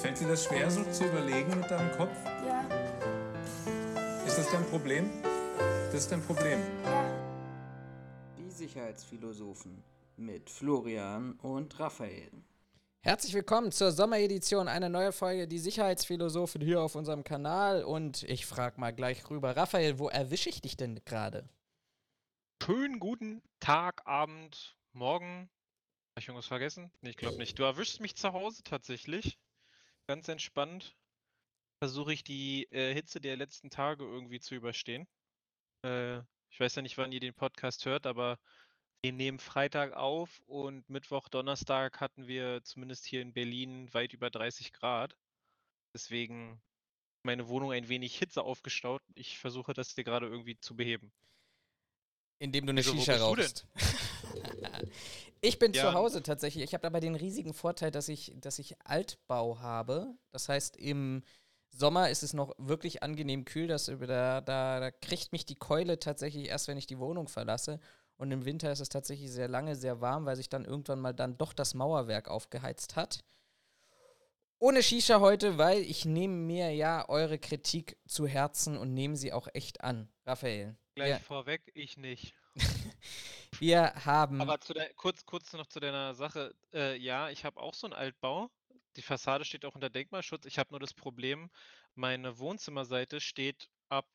Fällt dir das schwer, so zu überlegen mit deinem Kopf? Ja. Ist das dein Problem? Das ist dein Problem. Die Sicherheitsphilosophen mit Florian und Raphael. Herzlich willkommen zur Sommeredition, eine neue Folge Die Sicherheitsphilosophen hier auf unserem Kanal. Und ich frage mal gleich rüber, Raphael, wo erwische ich dich denn gerade? Schönen guten Tag, Abend, Morgen. Habe ich irgendwas vergessen? Nee, ich glaube nicht. Du erwischst mich zu Hause tatsächlich. Ganz entspannt. Versuche ich die äh, Hitze der letzten Tage irgendwie zu überstehen. Äh, ich weiß ja nicht, wann ihr den Podcast hört, aber wir nehmen Freitag auf und Mittwoch, Donnerstag hatten wir zumindest hier in Berlin weit über 30 Grad. Deswegen meine Wohnung ein wenig Hitze aufgestaut. Ich versuche das dir gerade irgendwie zu beheben. Indem du eine wo Shisha rauchst. Ich bin Ja. zu Hause tatsächlich. Ich habe aber den riesigen Vorteil, dass ich, dass ich Altbau habe. Das heißt, im Sommer ist es noch wirklich angenehm kühl. Das, da, da, da kriegt mich die Keule tatsächlich erst, wenn ich die Wohnung verlasse. Und im Winter ist es tatsächlich sehr lange sehr warm, weil sich dann irgendwann mal dann doch das Mauerwerk aufgeheizt hat. Ohne Shisha heute, weil ich nehme mir ja eure Kritik zu Herzen und nehme sie auch echt an. Raphael. Gleich Ja. vorweg, ich nicht. Wir haben. Aber der, kurz, kurz noch zu deiner Sache. Äh, ja, ich habe auch so einen Altbau. Die Fassade steht auch unter Denkmalschutz. Ich habe nur das Problem, meine Wohnzimmerseite steht ab.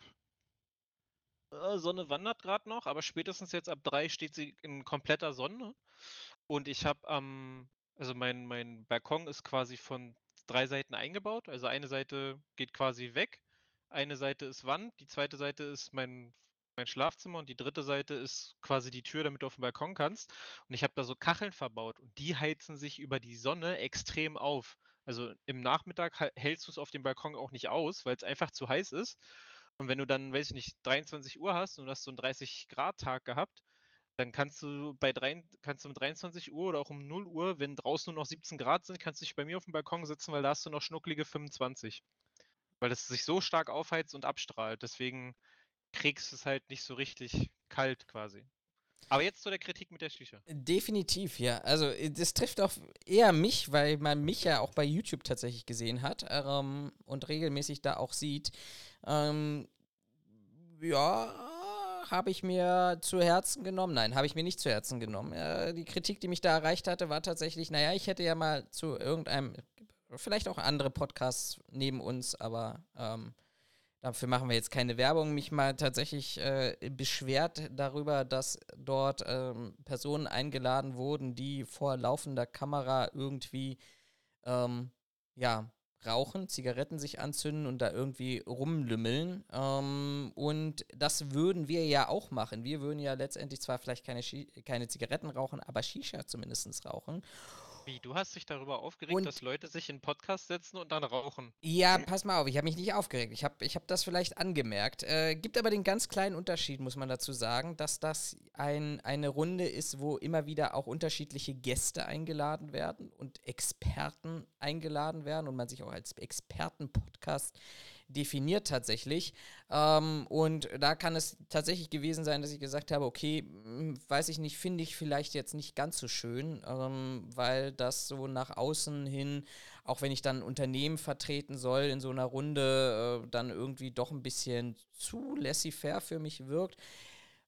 Äh, Sonne wandert gerade noch, aber spätestens jetzt ab drei steht sie in kompletter Sonne. Und ich habe am. also mein, mein Balkon ist quasi von drei Seiten eingebaut. Also eine Seite geht quasi weg, eine Seite ist Wand, die zweite Seite ist mein mein Schlafzimmer und die dritte Seite ist quasi die Tür, damit du auf den Balkon kannst. Und ich habe da so Kacheln verbaut und die heizen sich über die Sonne extrem auf. Also im Nachmittag hältst du es auf dem Balkon auch nicht aus, weil es einfach zu heiß ist. Und wenn du dann, weiß ich nicht, 23 Uhr hast und du hast so einen 30 Grad Tag gehabt, dann kannst du bei drei, kannst du um 23 Uhr oder auch um 0 Uhr, wenn draußen nur noch 17 Grad sind, kannst du dich bei mir auf dem Balkon sitzen, weil da hast du noch schnucklige 25. Weil es sich so stark aufheizt und abstrahlt. Deswegen kriegst es halt nicht so richtig kalt quasi. Aber jetzt zu der Kritik mit der Shisha. Definitiv, ja. Also äh, das trifft auch eher mich, weil man mich ja auch bei YouTube tatsächlich gesehen hat ähm, und regelmäßig da auch sieht. Ähm, ja, habe ich mir zu Herzen genommen. Nein, habe ich mir nicht zu Herzen genommen. Äh, die Kritik, die mich da erreicht hatte, war tatsächlich, naja, ich hätte ja mal zu irgendeinem, vielleicht auch andere Podcasts neben uns, aber ähm, Dafür machen wir jetzt keine Werbung. Mich mal tatsächlich äh, beschwert darüber, dass dort ähm, Personen eingeladen wurden, die vor laufender Kamera irgendwie ähm, ja, rauchen, Zigaretten sich anzünden und da irgendwie rumlümmeln. Ähm, und das würden wir ja auch machen. Wir würden ja letztendlich zwar vielleicht keine, Shi keine Zigaretten rauchen, aber Shisha zumindest rauchen. Wie, du hast dich darüber aufgeregt, Und- dass Leute sich in Podcast setzen und dann rauchen. Ja, pass mal auf, ich habe mich nicht aufgeregt. Ich habe ich hab das vielleicht angemerkt. Äh, gibt aber den ganz kleinen Unterschied, muss man dazu sagen, dass das ein, eine Runde ist, wo immer wieder auch unterschiedliche Gäste eingeladen werden und Experten eingeladen werden und man sich auch als Experten-Podcast definiert tatsächlich. Ähm, und da kann es tatsächlich gewesen sein, dass ich gesagt habe, okay, hm, weiß ich nicht, finde ich vielleicht jetzt nicht ganz so schön, ähm, weil das so nach außen hin, auch wenn ich dann Unternehmen vertreten soll in so einer Runde, äh, dann irgendwie doch ein bisschen zu laissez-faire für mich wirkt.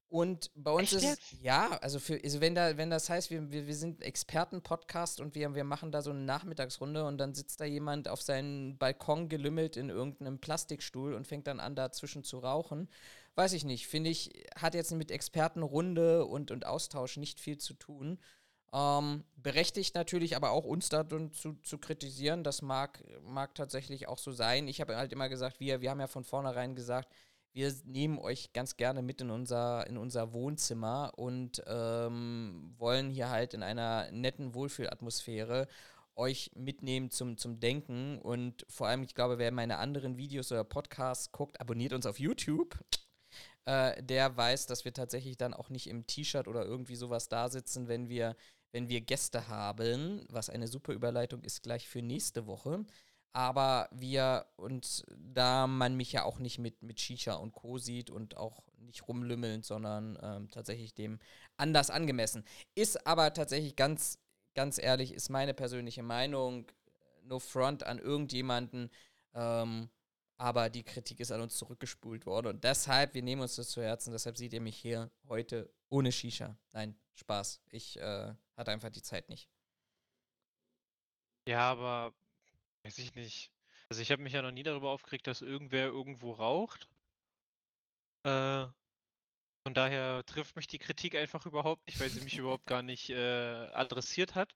Und bei uns Echt ist ja, also für, also wenn da, wenn das heißt, wir, wir, wir sind Experten-Podcast und wir, wir machen da so eine Nachmittagsrunde und dann sitzt da jemand auf seinem Balkon gelümmelt in irgendeinem Plastikstuhl und fängt dann an, dazwischen zu rauchen. Weiß ich nicht, finde ich, hat jetzt mit Expertenrunde und, und Austausch nicht viel zu tun. Ähm, berechtigt natürlich aber auch uns da zu, zu kritisieren. Das mag, mag tatsächlich auch so sein. Ich habe halt immer gesagt, wir, wir haben ja von vornherein gesagt, wir nehmen euch ganz gerne mit in unser, in unser Wohnzimmer und ähm, wollen hier halt in einer netten Wohlfühlatmosphäre euch mitnehmen zum, zum Denken. Und vor allem, ich glaube, wer meine anderen Videos oder Podcasts guckt, abonniert uns auf YouTube. Äh, der weiß, dass wir tatsächlich dann auch nicht im T-Shirt oder irgendwie sowas da sitzen, wenn wir, wenn wir Gäste haben, was eine super Überleitung ist gleich für nächste Woche. Aber wir, und da man mich ja auch nicht mit, mit Shisha und Co. sieht und auch nicht rumlümmelnd, sondern ähm, tatsächlich dem anders angemessen. Ist aber tatsächlich ganz, ganz ehrlich, ist meine persönliche Meinung no front an irgendjemanden. Ähm, aber die Kritik ist an uns zurückgespult worden. Und deshalb, wir nehmen uns das zu Herzen, deshalb seht ihr mich hier heute ohne Shisha. Nein, Spaß. Ich äh, hatte einfach die Zeit nicht. Ja, aber weiß ich nicht. Also ich habe mich ja noch nie darüber aufgeregt, dass irgendwer irgendwo raucht. Äh, von daher trifft mich die Kritik einfach überhaupt nicht, weil sie mich überhaupt gar nicht äh, adressiert hat.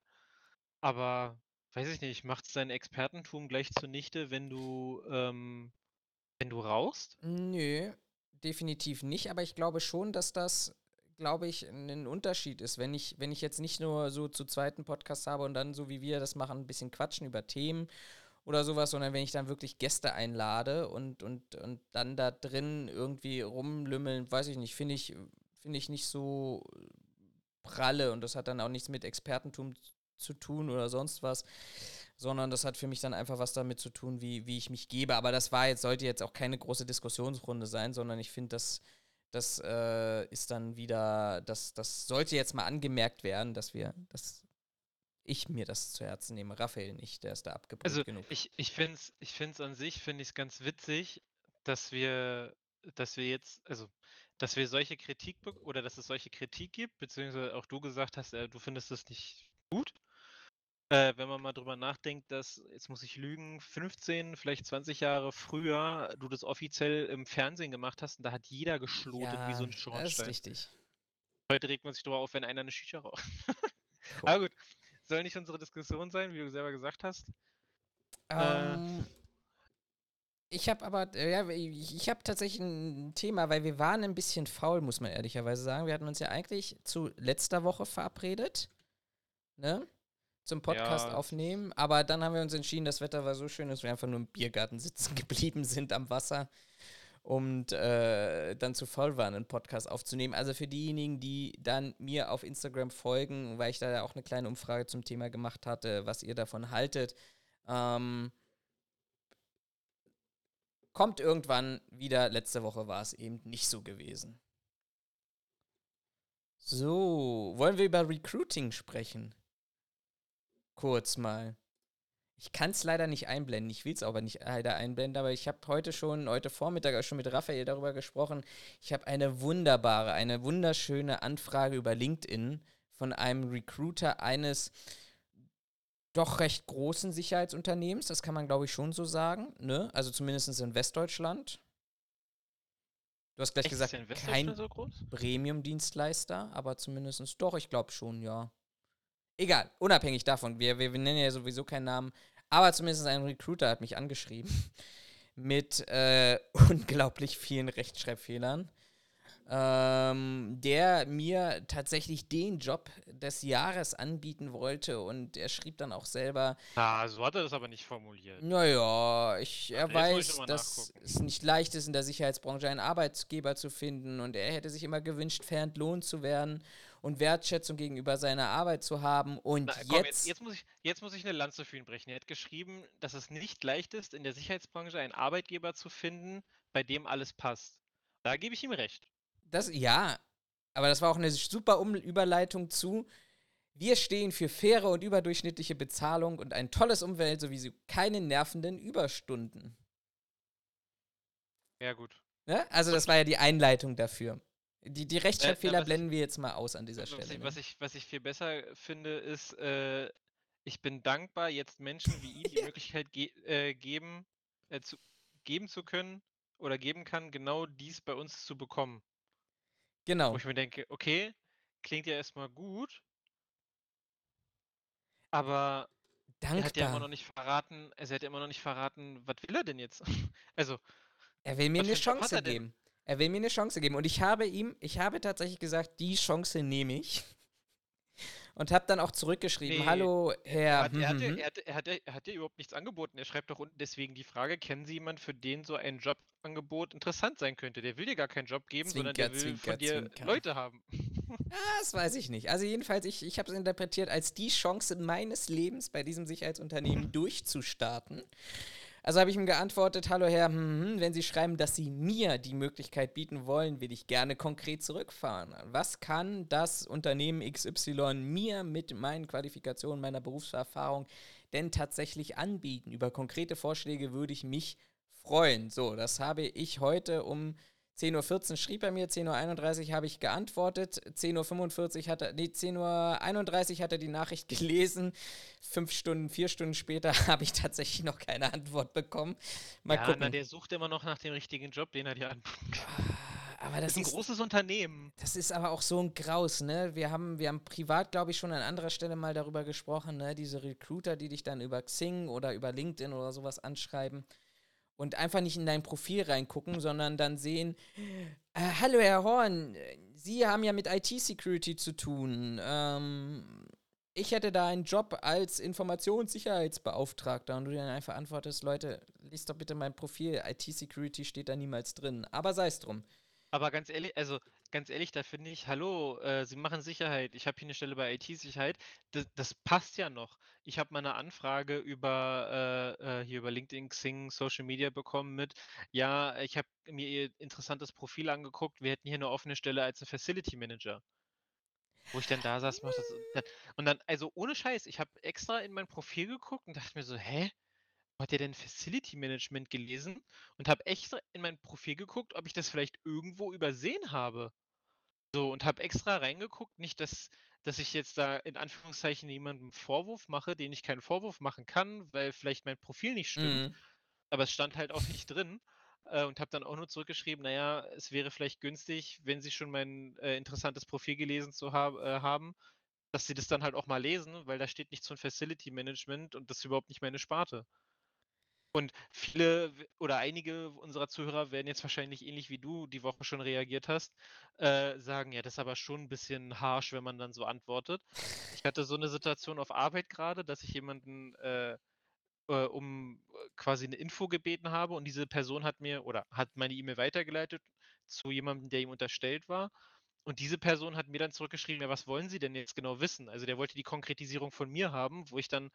Aber weiß ich nicht, macht es dein Expertentum gleich zunichte, wenn du ähm, wenn du rauchst? Nö, definitiv nicht, aber ich glaube schon, dass das, glaube ich, ein Unterschied ist. Wenn ich, wenn ich jetzt nicht nur so zu zweiten Podcast habe und dann so wie wir das machen, ein bisschen quatschen über Themen oder sowas, sondern wenn ich dann wirklich Gäste einlade und, und, und dann da drin irgendwie rumlümmeln, weiß ich nicht, finde ich, finde ich nicht so pralle und das hat dann auch nichts mit Expertentum zu tun oder sonst was, sondern das hat für mich dann einfach was damit zu tun, wie, wie ich mich gebe. Aber das war jetzt, sollte jetzt auch keine große Diskussionsrunde sein, sondern ich finde, das, das äh, ist dann wieder, das, das sollte jetzt mal angemerkt werden, dass wir, dass ich mir das zu Herzen nehme. Raphael nicht, der ist da abgebrüht Also genug. ich, ich finde es ich find's an sich, finde ich es ganz witzig, dass wir, dass wir jetzt, also dass wir solche Kritik oder dass es solche Kritik gibt, beziehungsweise auch du gesagt hast, äh, du findest das nicht gut. Äh, wenn man mal drüber nachdenkt, dass, jetzt muss ich lügen, 15, vielleicht 20 Jahre früher du das offiziell im Fernsehen gemacht hast und da hat jeder geschlotet wie so ein das ist Schornstein. richtig. Heute regt man sich drüber auf, wenn einer eine Shisha raucht. Cool. Aber gut, soll nicht unsere Diskussion sein, wie du selber gesagt hast. Äh. Ähm, ich habe aber, äh, ja, ich, ich habe tatsächlich ein Thema, weil wir waren ein bisschen faul, muss man ehrlicherweise sagen. Wir hatten uns ja eigentlich zu letzter Woche verabredet, ne? Zum Podcast Ja. aufnehmen, aber dann haben wir uns entschieden, das Wetter war so schön, dass wir einfach nur im Biergarten sitzen geblieben sind am Wasser und äh, dann zu voll waren, einen Podcast aufzunehmen. Also für diejenigen, die dann mir auf Instagram folgen, weil ich da ja auch eine kleine Umfrage zum Thema gemacht hatte, was ihr davon haltet, ähm, kommt irgendwann wieder. Letzte Woche war es eben nicht so gewesen. So, wollen wir über Recruiting sprechen? Kurz mal. Ich kann es leider nicht einblenden. Ich will es aber nicht leider einblenden, aber ich habe heute schon, heute Vormittag auch schon mit Raphael darüber gesprochen. Ich habe eine wunderbare, eine wunderschöne Anfrage über LinkedIn von einem Recruiter eines doch recht großen Sicherheitsunternehmens. Das kann man, glaube ich, schon so sagen. Ne? Also zumindest in Westdeutschland. Du hast gleich Echt, gesagt, kein so groß? Premium-Dienstleister, aber zumindest doch, ich glaube schon, ja. Egal, unabhängig davon, wir, wir, wir nennen ja sowieso keinen Namen, aber zumindest ein Recruiter hat mich angeschrieben mit äh, unglaublich vielen Rechtschreibfehlern, ähm, der mir tatsächlich den Job des Jahres anbieten wollte. Und er schrieb dann auch selber, Ah, so hat er das aber nicht formuliert. naja, ich, er ich weiß, mal dass es nicht leicht ist, in der Sicherheitsbranche einen Arbeitgeber zu finden. Und er hätte sich immer gewünscht, fair entlohnt zu werden und Wertschätzung gegenüber seiner Arbeit zu haben. Und Na, jetzt, komm, jetzt, jetzt, muss ich, jetzt muss ich eine Lanze für ihn brechen. Er hat geschrieben, dass es nicht leicht ist, in der Sicherheitsbranche einen Arbeitgeber zu finden, bei dem alles passt. Da gebe ich ihm recht. das, ja, aber das war auch eine super um Überleitung zu. Wir stehen für faire und überdurchschnittliche Bezahlung und ein tolles Umfeld sowie keine nervenden Überstunden. Ja, gut. Ne? Also, das war ja die Einleitung dafür. Die, die Rechtschreibfehler was ich- blenden wir jetzt mal aus an dieser Was Stelle. ich, Ne? was, ich, was ich viel besser finde, ist, äh, ich bin dankbar, jetzt Menschen wie ihm die Möglichkeit ge äh, geben, äh, zu, geben zu können oder geben kann, genau dies bei uns zu bekommen. Genau. Wo ich mir denke, okay, klingt ja erstmal gut, aber er hat ja immer noch Dankbar. nicht verraten, also er hat ja immer noch nicht verraten, was will er denn jetzt? Also, Er will mir eine Chance geben. Er will mir eine Chance geben. Und ich habe ihm, ich habe tatsächlich gesagt, die Chance nehme ich. Und habe dann auch zurückgeschrieben, Nee, hallo, er Herr. er, hat, hm, dir- hm, hm. hat, dir- hat dir überhaupt nichts angeboten. Er schreibt doch unten deswegen die Frage, kennen Sie jemanden, für den so ein Jobangebot interessant sein könnte? Der will dir gar keinen Job geben, sondern der Zwinker, will zwinker, von dir zwinker. Leute haben. Ah, das weiß ich nicht. Also jedenfalls, ich, ich habe es interpretiert als die Chance meines Lebens bei diesem Sicherheitsunternehmen durchzustarten. Also habe ich ihm geantwortet, hallo Herr, hm, hm, wenn Sie schreiben, dass Sie mir die Möglichkeit bieten wollen, will ich gerne konkret zurückfahren. Was kann das Unternehmen XY mir mit meinen Qualifikationen, meiner Berufserfahrung denn tatsächlich anbieten? Über konkrete Vorschläge würde ich mich freuen. So, das habe ich heute um 10.14 Uhr schrieb er mir, 10.31 Uhr habe ich geantwortet, 10.45 Uhr hat er, nee, 10.31 Uhr hat er die Nachricht gelesen. Fünf Stunden, vier Stunden später habe ich tatsächlich noch keine Antwort bekommen. Mal ja, gucken. Na, der sucht immer noch nach dem richtigen Job, den er dir anbietet. Ah, aber das, das ist ein großes Unternehmen. Das ist aber auch so ein Graus, ne? Wir haben, wir haben privat, glaube ich, schon an anderer Stelle mal darüber gesprochen, ne? Diese Recruiter, die dich dann über Xing oder über LinkedIn oder sowas anschreiben und einfach nicht in dein Profil reingucken, sondern dann sehen, äh, hallo Herr Horn, Sie haben ja mit IT-Security zu tun. Ähm, ich hätte da einen Job als Informationssicherheitsbeauftragter und du dann einfach antwortest, Leute, liest doch bitte mein Profil, IT-Security steht da niemals drin. Aber sei es drum. Aber ganz ehrlich, also ganz ehrlich, da finde ich, hallo, äh, Sie machen Sicherheit. Ich habe hier eine Stelle bei IT-Sicherheit. Das, das passt ja noch. Ich habe mal eine Anfrage über äh, äh, hier über LinkedIn, Xing, Social Media bekommen mit, ja, ich habe mir Ihr interessantes Profil angeguckt. Wir hätten hier eine offene Stelle als ein Facility Manager. Wo ich dann da saß, macht das. Und dann, also ohne Scheiß, ich habe extra in mein Profil geguckt und dachte mir so, hä? Hat ihr denn Facility Management gelesen und habe extra in mein Profil geguckt, ob ich das vielleicht irgendwo übersehen habe. So, und habe extra reingeguckt, nicht, dass, dass ich jetzt da in Anführungszeichen jemandem Vorwurf mache, den ich keinen Vorwurf machen kann, weil vielleicht mein Profil nicht stimmt. Mhm. Aber es stand halt auch nicht drin. Äh, und habe dann auch nur zurückgeschrieben, naja, es wäre vielleicht günstig, wenn Sie schon mein äh, interessantes Profil gelesen zu hab, äh, haben, dass Sie das dann halt auch mal lesen, weil da steht nichts von Facility Management und das ist überhaupt nicht meine Sparte. Und viele oder einige unserer Zuhörer werden jetzt wahrscheinlich ähnlich wie du die Woche schon reagiert hast, äh, sagen, ja, das ist aber schon ein bisschen harsh, wenn man dann so antwortet. Ich hatte so eine Situation auf Arbeit gerade, dass ich jemanden äh, äh, um quasi eine Info gebeten habe und diese Person hat mir oder hat meine E-Mail weitergeleitet zu jemandem, der ihm unterstellt war. Und diese Person hat mir dann zurückgeschrieben, ja, was wollen Sie denn jetzt genau wissen? Also der wollte die Konkretisierung von mir haben, wo ich dann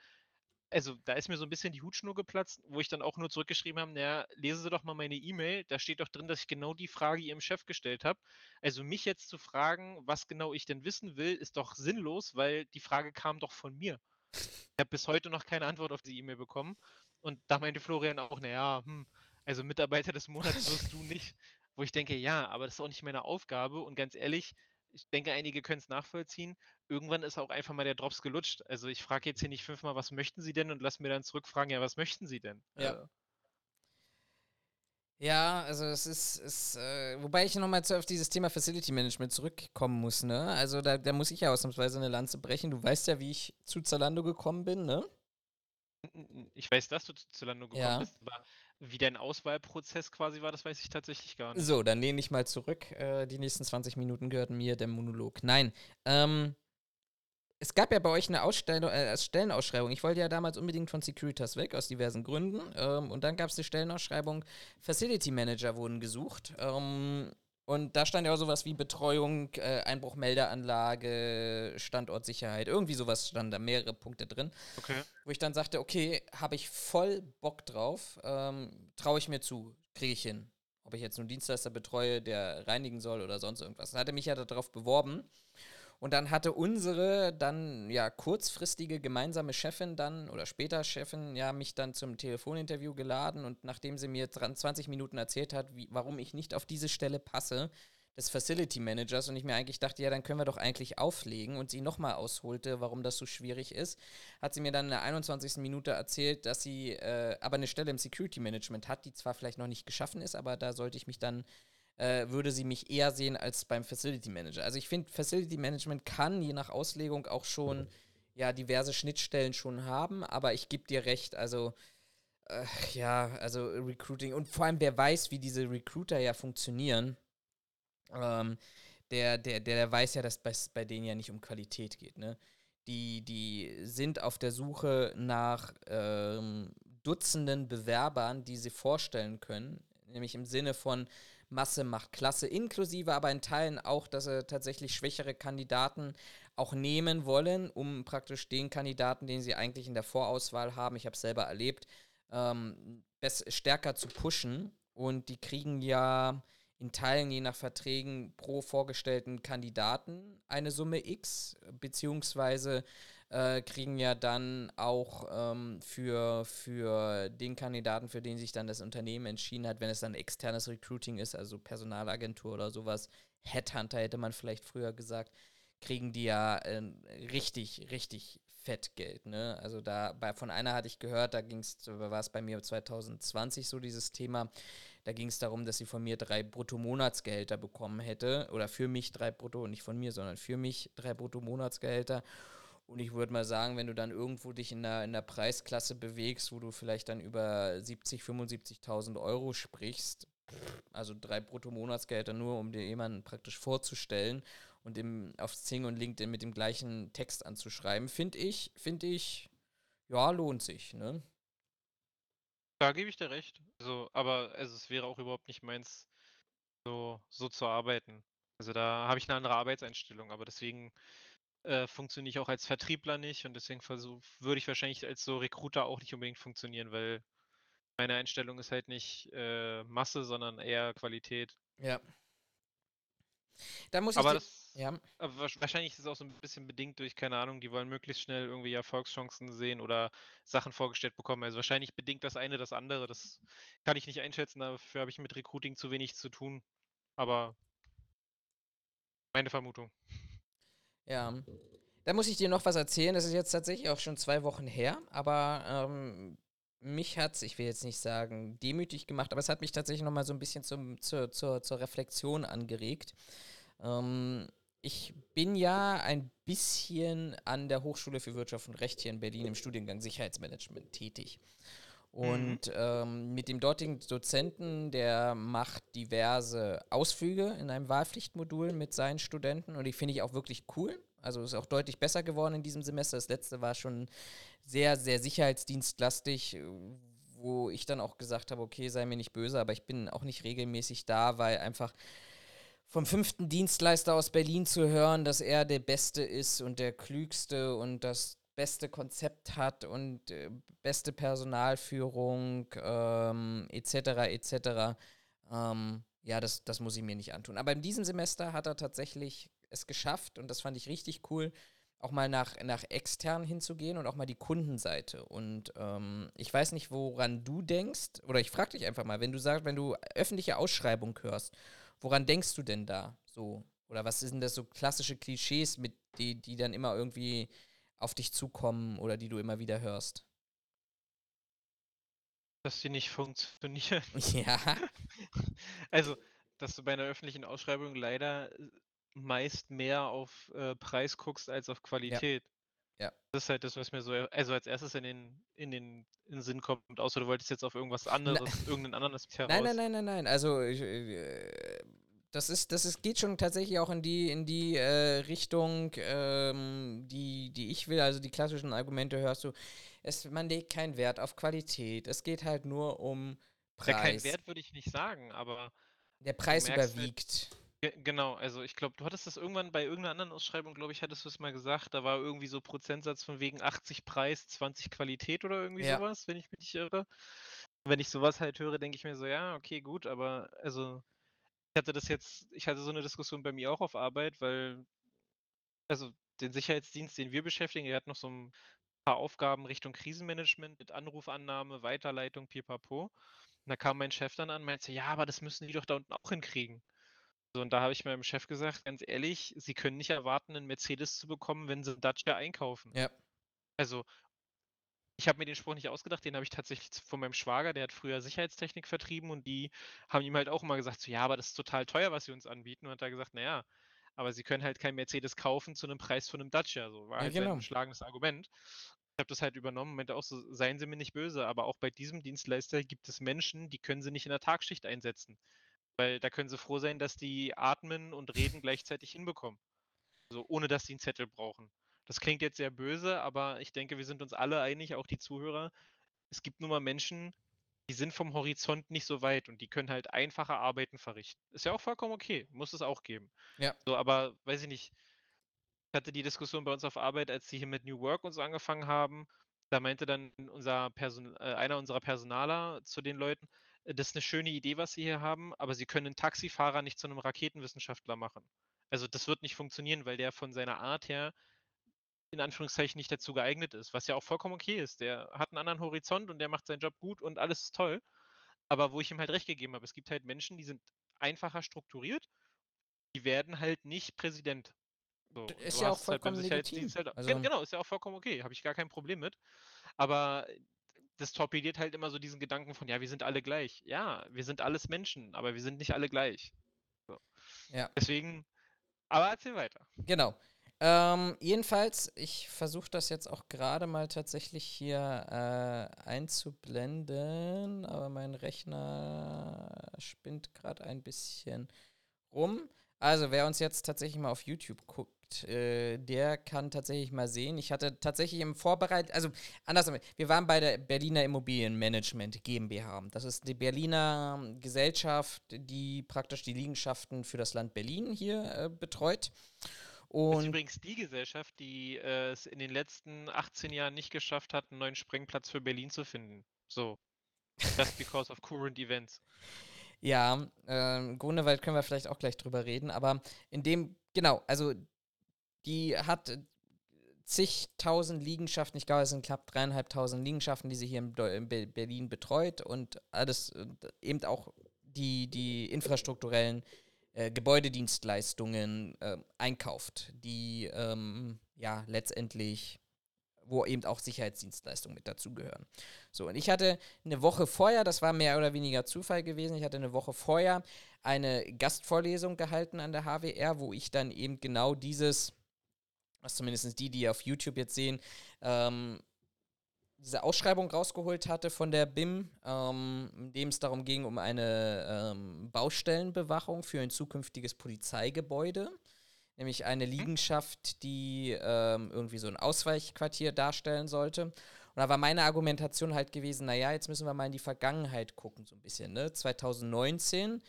also, da ist mir so ein bisschen die Hutschnur geplatzt, wo ich dann auch nur zurückgeschrieben habe: „Na lesen Sie doch mal meine E-Mail. Da steht doch drin, dass ich genau die Frage Ihrem Chef gestellt habe. Also, mich jetzt zu fragen, was genau ich denn wissen will, ist doch sinnlos, weil die Frage kam doch von mir.“ Ich habe bis heute noch keine Antwort auf die E-Mail bekommen. Und da meinte Florian auch: „Na ja, hm, also Mitarbeiter des Monats wirst du nicht.“ Wo ich denke: „Ja, aber das ist auch nicht meine Aufgabe.“ Und ganz ehrlich, ich denke, einige können es nachvollziehen. Irgendwann ist auch einfach mal der Drops gelutscht. Also ich frage jetzt hier nicht fünfmal, was möchten Sie denn? Und lass mir dann zurückfragen, ja, was möchten Sie denn? Ja. Äh, ja, also es ist, ist äh, wobei ich nochmal auf dieses Thema Facility Management zurückkommen muss, ne? Also da, da muss ich ja ausnahmsweise eine Lanze brechen. Du weißt ja, wie ich zu Zalando gekommen bin, ne? Ich weiß, dass du zu Zalando gekommen ja. bist, aber wie dein Auswahlprozess quasi war, das weiß ich tatsächlich gar nicht. So, dann lehne ich mal zurück. Äh, die nächsten 20 Minuten gehörten mir, der Monolog. Nein. Ähm, es gab ja bei euch eine Ausstellung, äh, Stellenausschreibung. Ich wollte ja damals unbedingt von Securitas weg, aus diversen Gründen. Ähm, und dann gab es eine Stellenausschreibung, Facility Manager wurden gesucht. Ähm, und da stand ja auch sowas wie Betreuung, äh, Einbruchmeldeanlage, Standortsicherheit, irgendwie sowas stand da, mehrere Punkte drin. Okay. Wo ich dann sagte, okay, habe ich voll Bock drauf, ähm, traue ich mir zu, kriege ich hin. Ob ich jetzt einen Dienstleister betreue, der reinigen soll oder sonst irgendwas. Da hatte mich ja darauf beworben. Und dann hatte unsere dann ja kurzfristige gemeinsame Chefin dann oder später Chefin ja mich dann zum Telefoninterview geladen und nachdem sie mir 20 Minuten erzählt hat, wie, warum ich nicht auf diese Stelle passe, des Facility Managers und ich mir eigentlich dachte, ja, dann können wir doch eigentlich auflegen und sie nochmal ausholte, warum das so schwierig ist, hat sie mir dann in der 21. Minute erzählt, dass sie äh, aber eine Stelle im Security Management hat, die zwar vielleicht noch nicht geschaffen ist, aber da sollte ich mich dann äh, würde sie mich eher sehen als beim Facility Manager. Also ich finde, Facility Management kann je nach Auslegung auch schon ja diverse Schnittstellen schon haben, aber ich gebe dir recht, also äh, ja, also Recruiting und vor allem wer weiß, wie diese Recruiter ja funktionieren, ähm, der, der, der weiß ja, dass es bei denen ja nicht um Qualität geht, ne? Die, die sind auf der Suche nach ähm, Dutzenden Bewerbern, die sie vorstellen können, nämlich im Sinne von, Masse macht Klasse, inklusive aber in Teilen auch, dass sie tatsächlich schwächere Kandidaten auch nehmen wollen, um praktisch den Kandidaten, den sie eigentlich in der Vorauswahl haben, ich habe es selber erlebt, ähm, stärker zu pushen. Und die kriegen ja in Teilen je nach Verträgen pro vorgestellten Kandidaten eine Summe X, beziehungsweise äh, kriegen ja dann auch ähm, für, für den Kandidaten, für den sich dann das Unternehmen entschieden hat, wenn es dann externes Recruiting ist, also Personalagentur oder sowas, Headhunter hätte man vielleicht früher gesagt, kriegen die ja äh, richtig, richtig Fettgeld. Ne? Also da bei, von einer hatte ich gehört, da ging es, war es bei mir 2020 so dieses Thema, da ging es darum, dass sie von mir drei Bruttomonatsgehälter bekommen hätte. Oder für mich drei Brutto, nicht von mir, sondern für mich drei Bruttomonatsgehälter. Und ich würde mal sagen, wenn du dann irgendwo dich in der, in der Preisklasse bewegst, wo du vielleicht dann über 70, 75.000 Euro sprichst, also drei Bruttomonatsgehälter nur, um dir jemanden praktisch vorzustellen und im, auf Zing und LinkedIn mit dem gleichen Text anzuschreiben, finde ich, finde ich, ja, lohnt sich, ne? Da gebe ich dir recht. Also, aber also, es wäre auch überhaupt nicht meins, so, so zu arbeiten. Also da habe ich eine andere Arbeitseinstellung, aber deswegen äh, funktioniere ich auch als Vertriebler nicht und deswegen würde ich wahrscheinlich als so Recruiter auch nicht unbedingt funktionieren, weil meine Einstellung ist halt nicht äh, Masse, sondern eher Qualität. Ja. Da muss aber ich. Das, ja. Aber wahrscheinlich ist es auch so ein bisschen bedingt durch, keine Ahnung, die wollen möglichst schnell irgendwie Erfolgschancen sehen oder Sachen vorgestellt bekommen. Also wahrscheinlich bedingt das eine das andere. Das kann ich nicht einschätzen, dafür habe ich mit Recruiting zu wenig zu tun. Aber meine Vermutung. Ja. Da muss ich dir noch was erzählen. Das ist jetzt tatsächlich auch schon zwei Wochen her, aber ähm, mich hat es, ich will jetzt nicht sagen, demütig gemacht, aber es hat mich tatsächlich noch mal so ein bisschen zum, zur, zur, zur Reflexion angeregt. Ähm, ich bin ja ein bisschen an der Hochschule für Wirtschaft und Recht hier in Berlin im Studiengang Sicherheitsmanagement tätig. Und mhm. ähm, mit dem dortigen Dozenten, der macht diverse Ausflüge in einem Wahlpflichtmodul mit seinen Studenten und die finde ich auch wirklich cool. Also ist auch deutlich besser geworden in diesem Semester. Das letzte war schon sehr, sehr sicherheitsdienstlastig, wo ich dann auch gesagt habe, okay, sei mir nicht böse, aber ich bin auch nicht regelmäßig da, weil einfach vom fünften Dienstleister aus Berlin zu hören, dass er der Beste ist und der Klügste und das beste Konzept hat und äh, beste Personalführung ähm, etc. etc. Ähm, ja, das, das muss ich mir nicht antun. Aber in diesem Semester hat er tatsächlich es geschafft und das fand ich richtig cool, auch mal nach, nach extern hinzugehen und auch mal die Kundenseite. Und ähm, ich weiß nicht, woran du denkst, oder ich frage dich einfach mal, wenn du sagst, wenn du öffentliche Ausschreibung hörst, woran denkst du denn da so? Oder was sind das so klassische Klischees, mit die, die dann immer irgendwie auf dich zukommen oder die du immer wieder hörst? Dass sie nicht funktionieren. Ja. Also, dass du bei einer öffentlichen Ausschreibung leider äh, meist mehr auf äh, Preis guckst als auf Qualität. Ja. Das ist halt das, was mir so, also als erstes in den, in den, in den Sinn kommt, außer du wolltest jetzt auf irgendwas anderes, Na, irgendeinen anderen Aspekt heraus. Nein, nein, nein, nein, nein. Also ich, äh, das ist, das ist, geht schon tatsächlich auch in die, in die äh, Richtung, ähm, die, die ich will. Also die klassischen Argumente hörst du, es, man legt keinen Wert auf Qualität. Es geht halt nur um Preis. Ja, kein Wert würde ich nicht sagen, aber der Preis halt überwiegt. Halt, Genau, also ich glaube, du hattest das irgendwann bei irgendeiner anderen Ausschreibung, glaube ich, hattest du es mal gesagt, da war irgendwie so Prozentsatz von wegen 80 Preis, 20 Qualität oder irgendwie ja. sowas, wenn ich mich nicht irre. Wenn ich sowas halt höre, denke ich mir so, ja, okay, gut, aber also hatte das jetzt, ich hatte so eine Diskussion bei mir auch auf Arbeit, weil, also den Sicherheitsdienst, den wir beschäftigen, der hat noch so ein paar Aufgaben Richtung Krisenmanagement mit Anrufannahme, Weiterleitung, pipapo. Und da kam mein Chef dann an und meinte, ja, aber das müssen die doch da unten auch hinkriegen. So, und da habe ich meinem Chef gesagt, ganz ehrlich, Sie können nicht erwarten, einen Mercedes zu bekommen, wenn Sie einen Dacia einkaufen. Ja. Also, ich habe mir den Spruch nicht ausgedacht, den habe ich tatsächlich von meinem Schwager, der hat früher Sicherheitstechnik vertrieben und die haben ihm halt auch immer gesagt, so ja, aber das ist total teuer, was sie uns anbieten. Und hat er gesagt, naja, aber sie können halt kein Mercedes kaufen zu einem Preis von einem Dacia. So war ja, halt genau. ein schlagendes Argument. Ich habe das halt übernommen, meinte auch so, seien Sie mir nicht böse, aber auch bei diesem Dienstleister gibt es Menschen, die können Sie nicht in der Tagschicht einsetzen. Weil da können sie froh sein, dass die atmen und reden gleichzeitig hinbekommen. Also ohne dass sie einen Zettel brauchen. Das klingt jetzt sehr böse, aber ich denke, wir sind uns alle einig, auch die Zuhörer. Es gibt nun mal Menschen, die sind vom Horizont nicht so weit und die können halt einfache Arbeiten verrichten. Ist ja auch vollkommen okay, muss es auch geben. Ja. So, aber weiß ich nicht. Ich hatte die Diskussion bei uns auf Arbeit, als sie hier mit New Work und so angefangen haben. da meinte dann unser Person äh, einer unserer Personaler zu den Leuten: „Äh, das ist eine schöne Idee, was Sie hier haben, aber Sie können 'n Taxifahrer nicht zu einem Raketenwissenschaftler machen. Also, das wird nicht funktionieren, weil der von seiner Art her in Anführungszeichen nicht dazu geeignet ist“, was ja auch vollkommen okay ist. Der hat einen anderen Horizont und der macht seinen Job gut und alles ist toll. Aber wo ich ihm halt recht gegeben habe, es gibt halt Menschen, die sind einfacher strukturiert, die werden halt nicht Präsident. So, Ist ja auch halt vollkommen Sicherheitsdienst legitim. halt Also gen genau, ist ja auch vollkommen okay, habe ich gar kein Problem mit. Aber das torpediert halt immer so diesen Gedanken von: „Ja, wir sind alle gleich.“ Ja, wir sind alles Menschen, aber wir sind nicht alle gleich. So. Ja. Deswegen aber erzähl weiter. Genau. Ähm, jedenfalls, ich versuche das jetzt auch gerade mal tatsächlich hier äh, einzublenden, aber mein Rechner spinnt gerade ein bisschen rum. Also, wer uns jetzt tatsächlich mal auf YouTube guckt, äh, der kann tatsächlich mal sehen. Ich hatte tatsächlich im Vorbereit, also andersrum, wir waren bei der Berliner Immobilienmanagement GmbH. Das ist die Berliner Gesellschaft, die praktisch die Liegenschaften für das Land Berlin hier äh, betreut. Das ist Und übrigens die Gesellschaft, die, äh, es in den letzten 18 Jahren nicht geschafft hat, 'n neuen Sprengplatz für Berlin zu finden. So. Just because of current events. ja, ähm, Grunewald können wir vielleicht auch gleich drüber reden, aber in dem, genau, also die hat äh, zigtausend Liegenschaften, ich glaube, es sind knapp dreieinhalbtausend Liegenschaften, die sie hier in, in Be- Berlin betreut und alles äh, eben auch die, die infrastrukturellen äh, Gebäudedienstleistungen äh, einkauft, die ähm, ja letztendlich, wo eben auch Sicherheitsdienstleistungen mit dazugehören. So, und ich hatte eine Woche vorher, das war mehr oder weniger Zufall gewesen, ich hatte eine Woche vorher eine Gastvorlesung gehalten an der HWR, wo ich dann eben genau dieses, was zumindest die, die auf YouTube jetzt sehen, ähm, diese Ausschreibung rausgeholt hatte von der BIM, ähm, in dem es darum ging, um eine ähm, Baustellenbewachung für ein zukünftiges Polizeigebäude. Nämlich eine Liegenschaft, die ähm, irgendwie so ein Ausweichquartier darstellen sollte. Und da war meine Argumentation halt gewesen, naja, jetzt müssen wir mal in die Vergangenheit gucken, so ein bisschen. Ne? 2019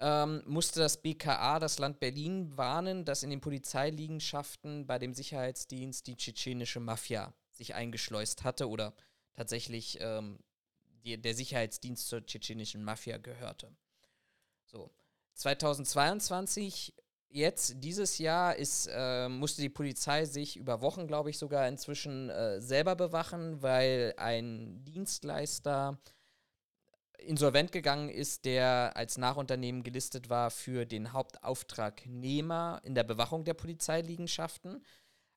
ähm, musste das BKA, das Land Berlin, warnen, dass in den Polizeiliegenschaften bei dem Sicherheitsdienst die tschetschenische Mafia sich eingeschleust hatte oder tatsächlich ähm, die, der Sicherheitsdienst zur tschetschenischen Mafia gehörte. So. 2022, jetzt, dieses Jahr, ist, äh, musste die Polizei sich über Wochen, glaube ich, sogar inzwischen äh, selber bewachen, weil ein Dienstleister insolvent gegangen ist, der als Nachunternehmen gelistet war für den Hauptauftragnehmer in der Bewachung der Polizeiliegenschaften.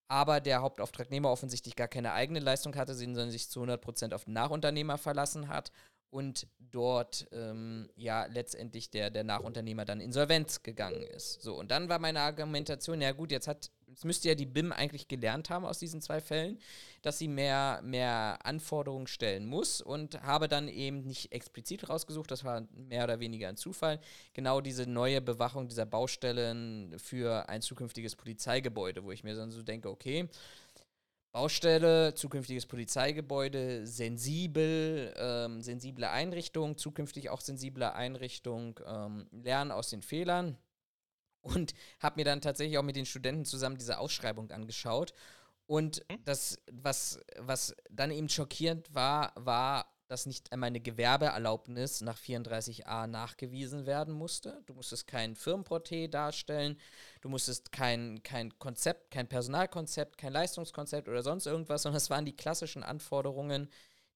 Aber der Hauptauftragnehmer offensichtlich gar keine eigene Leistung hatte, sondern sich zu 100% auf den Nachunternehmer verlassen hat und dort ähm, ja letztendlich der, der Nachunternehmer dann insolvent gegangen ist. So, und dann war meine Argumentation, ja gut, jetzt hat, jetzt müsste ja die BIM eigentlich gelernt haben aus diesen zwei Fällen, dass sie mehr, mehr Anforderungen stellen muss und habe dann eben nicht explizit rausgesucht, das war mehr oder weniger ein Zufall, genau diese neue Bewachung dieser Baustellen für ein zukünftiges Polizeigebäude, wo ich mir dann so denke, okay, Baustelle, zukünftiges Polizeigebäude, sensibel, ähm, sensible Einrichtung, zukünftig auch sensible Einrichtung, ähm, lernen aus den Fehlern und habe mir dann tatsächlich auch mit den Studenten zusammen diese Ausschreibung angeschaut. Und das, was, was dann eben schockierend war, war, dass nicht einmal eine Gewerbeerlaubnis nach 34a nachgewiesen werden musste. Du musstest kein Firmenporté darstellen, du musstest kein, kein Konzept, kein Personalkonzept, kein Leistungskonzept oder sonst irgendwas, sondern es waren die klassischen Anforderungen,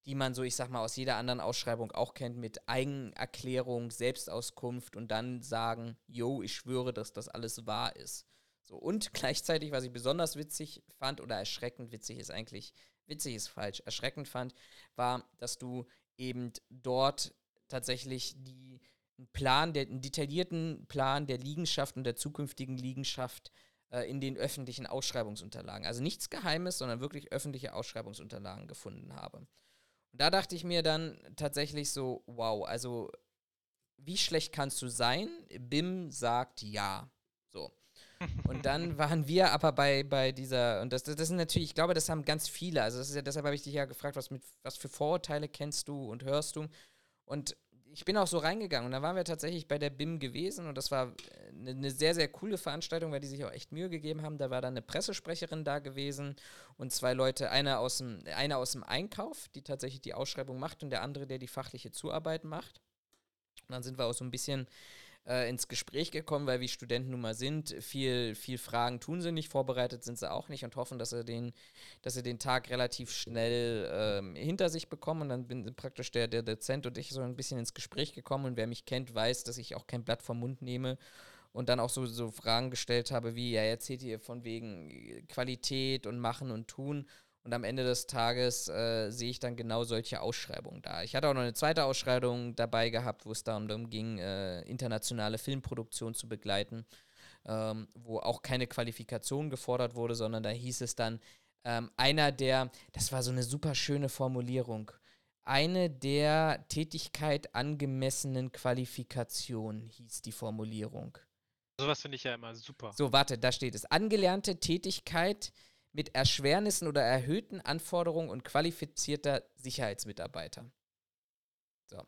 die man so, ich sag mal, aus jeder anderen Ausschreibung auch kennt, mit Eigenerklärung, Selbstauskunft und dann sagen, yo, ich schwöre, dass das alles wahr ist. So, und gleichzeitig, was ich besonders witzig fand, oder erschreckend witzig ist eigentlich, witzig ist falsch, erschreckend fand, war, dass du eben dort tatsächlich die einen Plan, der, einen detaillierten Plan der Liegenschaft und der zukünftigen Liegenschaft äh, in den öffentlichen Ausschreibungsunterlagen, also nichts Geheimes, sondern wirklich öffentliche Ausschreibungsunterlagen gefunden habe. Und da dachte ich mir dann tatsächlich so, wow, also wie schlecht kannst du sein? BIM sagt ja. So. Und dann waren wir aber bei, bei dieser, und das, das sind natürlich, ich glaube, das haben ganz viele. Also das ist ja, deshalb habe ich dich ja gefragt, was mit, was für Vorurteile kennst du und hörst du? Und ich bin auch so reingegangen und da waren wir tatsächlich bei der BIM gewesen und das war eine, eine sehr, sehr coole Veranstaltung, weil die sich auch echt Mühe gegeben haben. Da war dann eine Pressesprecherin da gewesen und zwei Leute, einer aus dem, einer aus dem Einkauf, die tatsächlich die Ausschreibung macht und der andere, der die fachliche Zuarbeit macht. Und dann sind wir auch so ein bisschen äh, ins Gespräch gekommen, weil wie Studenten nun mal sind, viel, viel Fragen tun sie nicht, vorbereitet sind sie auch nicht und hoffen, dass sie den, dass sie den Tag relativ schnell ähm, hinter sich bekommen. Und dann bin praktisch der, der Dozent und ich so ein bisschen ins Gespräch gekommen. Und wer mich kennt, weiß, dass ich auch kein Blatt vom Mund nehme und dann auch so, so Fragen gestellt habe, wie, ja, erzählt ihr von wegen Qualität und Machen und Tun. Und am Ende des Tages äh, sehe ich dann genau solche Ausschreibungen da. Ich hatte auch noch eine zweite Ausschreibung dabei gehabt, wo es darum ging, äh, internationale Filmproduktion zu begleiten, ähm, wo auch keine Qualifikation gefordert wurde, sondern da hieß es dann, ähm, einer der, das war so eine super schöne Formulierung, eine der Tätigkeit angemessenen Qualifikationen hieß die Formulierung. Sowas finde ich ja immer super. So, warte, da steht es. Angelernte Tätigkeit mit Erschwernissen oder erhöhten Anforderungen und qualifizierter Sicherheitsmitarbeiter. So.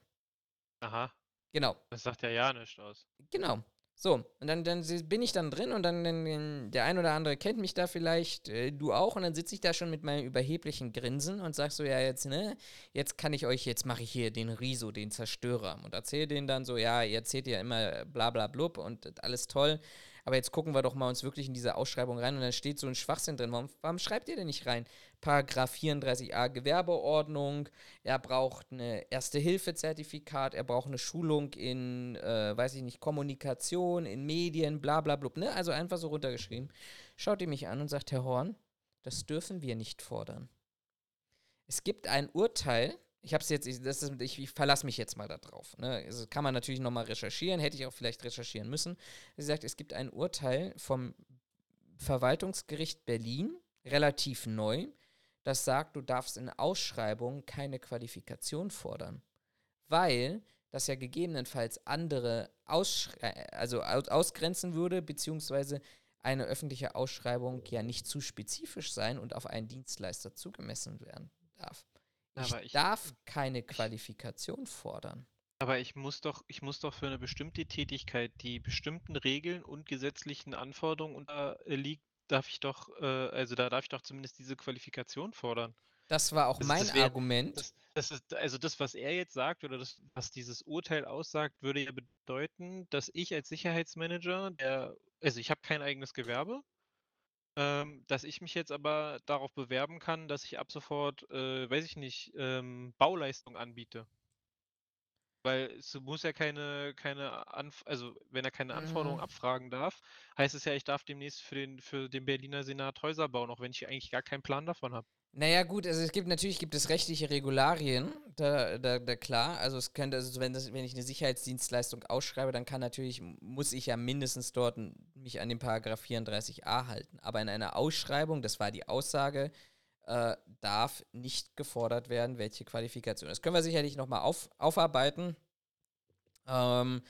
Aha. Genau. Das sagt ja ja nichts aus. Genau. So, und dann, dann bin ich dann drin und dann, dann der ein oder andere kennt mich da vielleicht, äh, du auch, und dann sitze ich da schon mit meinem überheblichen Grinsen und sag so, ja, jetzt, ne, jetzt kann ich euch, jetzt mache ich hier den Riso, den Zerstörer und erzähle denen dann so, ja, ihr erzählt ja immer bla bla blub und alles toll. Aber jetzt gucken wir doch mal uns wirklich in diese Ausschreibung rein und da steht so ein Schwachsinn drin. Warum, warum schreibt ihr denn nicht rein? Paragraph 34a Gewerbeordnung, er braucht eine Erste-Hilfe-Zertifikat, er braucht eine Schulung in, äh, weiß ich nicht, Kommunikation, in Medien, bla bla bla. Ne? Also einfach so runtergeschrieben. Schaut ihr mich an und sagt, Herr Horn, das dürfen wir nicht fordern. Es gibt ein Urteil ich habe es jetzt, ich, das ist, ich, ich verlasse mich jetzt mal darauf. Ne? Also kann man natürlich nochmal recherchieren, hätte ich auch vielleicht recherchieren müssen. Sie sagt, es gibt ein Urteil vom Verwaltungsgericht Berlin, relativ neu, das sagt, du darfst in Ausschreibungen keine Qualifikation fordern. Weil das ja gegebenenfalls andere Ausschrei also aus ausgrenzen würde, beziehungsweise eine öffentliche Ausschreibung ja nicht zu spezifisch sein und auf einen Dienstleister zugemessen werden darf. Ich, ich darf keine Qualifikation fordern. Aber ich muss doch, ich muss doch für eine bestimmte Tätigkeit, die bestimmten Regeln und gesetzlichen Anforderungen unterliegt, darf ich doch, äh, also da darf ich doch zumindest diese Qualifikation fordern. Das war auch das, mein das wär, Argument. Das, das, ist, also das, was er jetzt sagt oder das, was dieses Urteil aussagt, würde ja bedeuten, dass ich als Sicherheitsmanager, der, also ich habe kein eigenes Gewerbe, ähm, dass ich mich jetzt aber darauf bewerben kann, dass ich ab sofort, äh, weiß ich nicht, ähm, Bauleistung anbiete. Weil es muss ja keine, keine Anf also wenn er keine Anforderungen Mhm. abfragen darf, heißt es ja, ich darf demnächst für den, für den Berliner Senat Häuser bauen, auch wenn ich eigentlich gar keinen Plan davon habe. Naja, gut, also es gibt natürlich gibt es rechtliche Regularien, da, da, da klar. Also es könnte, also wenn, das, wenn ich eine Sicherheitsdienstleistung ausschreibe, dann kann natürlich, muss ich ja mindestens dort mich an den Paragraph 34a halten. Aber in einer Ausschreibung, das war die Aussage, äh, darf nicht gefordert werden, welche Qualifikation. Das können wir sicherlich nochmal auf, aufarbeiten. Ähm,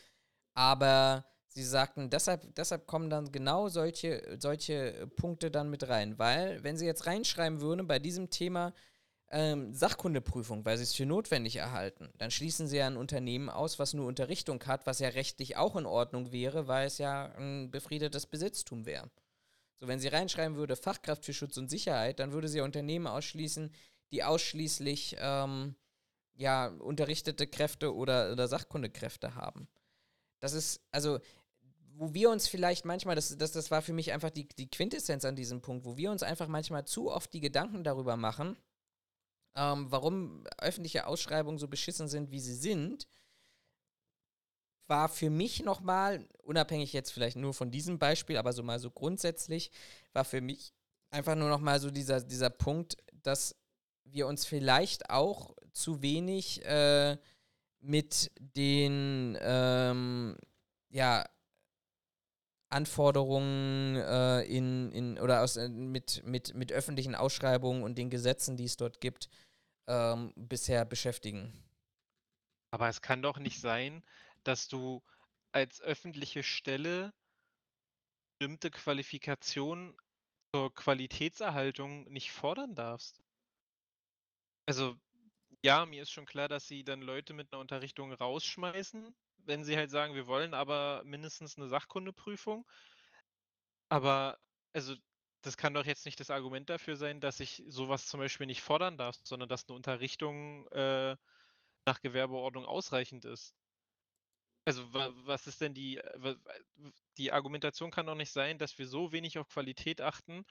aber Sie sagten, deshalb, deshalb kommen dann genau solche, solche Punkte dann mit rein. Weil, wenn Sie jetzt reinschreiben würden bei diesem Thema ähm, Sachkundeprüfung, weil Sie es für notwendig erhalten, dann schließen Sie ja ein Unternehmen aus, was nur Unterrichtung hat, was ja rechtlich auch in Ordnung wäre, weil es ja ein befriedetes Besitztum wäre. So, wenn Sie reinschreiben würde Fachkraft für Schutz und Sicherheit, dann würde Sie ja Unternehmen ausschließen, die ausschließlich ähm, ja, unterrichtete Kräfte oder, oder Sachkundekräfte haben. Das ist, also wo wir uns vielleicht manchmal, das, das, das war für mich einfach die, die Quintessenz an diesem Punkt, wo wir uns einfach manchmal zu oft die Gedanken darüber machen, ähm, warum öffentliche Ausschreibungen so beschissen sind, wie sie sind, war für mich nochmal, unabhängig jetzt vielleicht nur von diesem Beispiel, aber so mal so grundsätzlich, war für mich einfach nur nochmal so dieser, dieser Punkt, dass wir uns vielleicht auch zu wenig äh, mit den ähm, ja, Anforderungen äh, in, in oder aus, äh, mit, mit, mit öffentlichen Ausschreibungen und den Gesetzen, die es dort gibt, ähm, bisher beschäftigen. Aber es kann doch nicht sein, dass du als öffentliche Stelle bestimmte Qualifikationen zur Qualitätserhaltung nicht fordern darfst. Also Ja, mir ist schon klar, dass sie dann Leute mit einer Unterrichtung rausschmeißen, wenn sie halt sagen, wir wollen aber mindestens eine Sachkundeprüfung. Aber also das kann doch jetzt nicht das Argument dafür sein, dass ich sowas zum Beispiel nicht fordern darf, sondern dass eine Unterrichtung äh, nach Gewerbeordnung ausreichend ist. Also was ist denn die, äh, die Argumentation kann doch nicht sein, dass wir so wenig auf Qualität achten,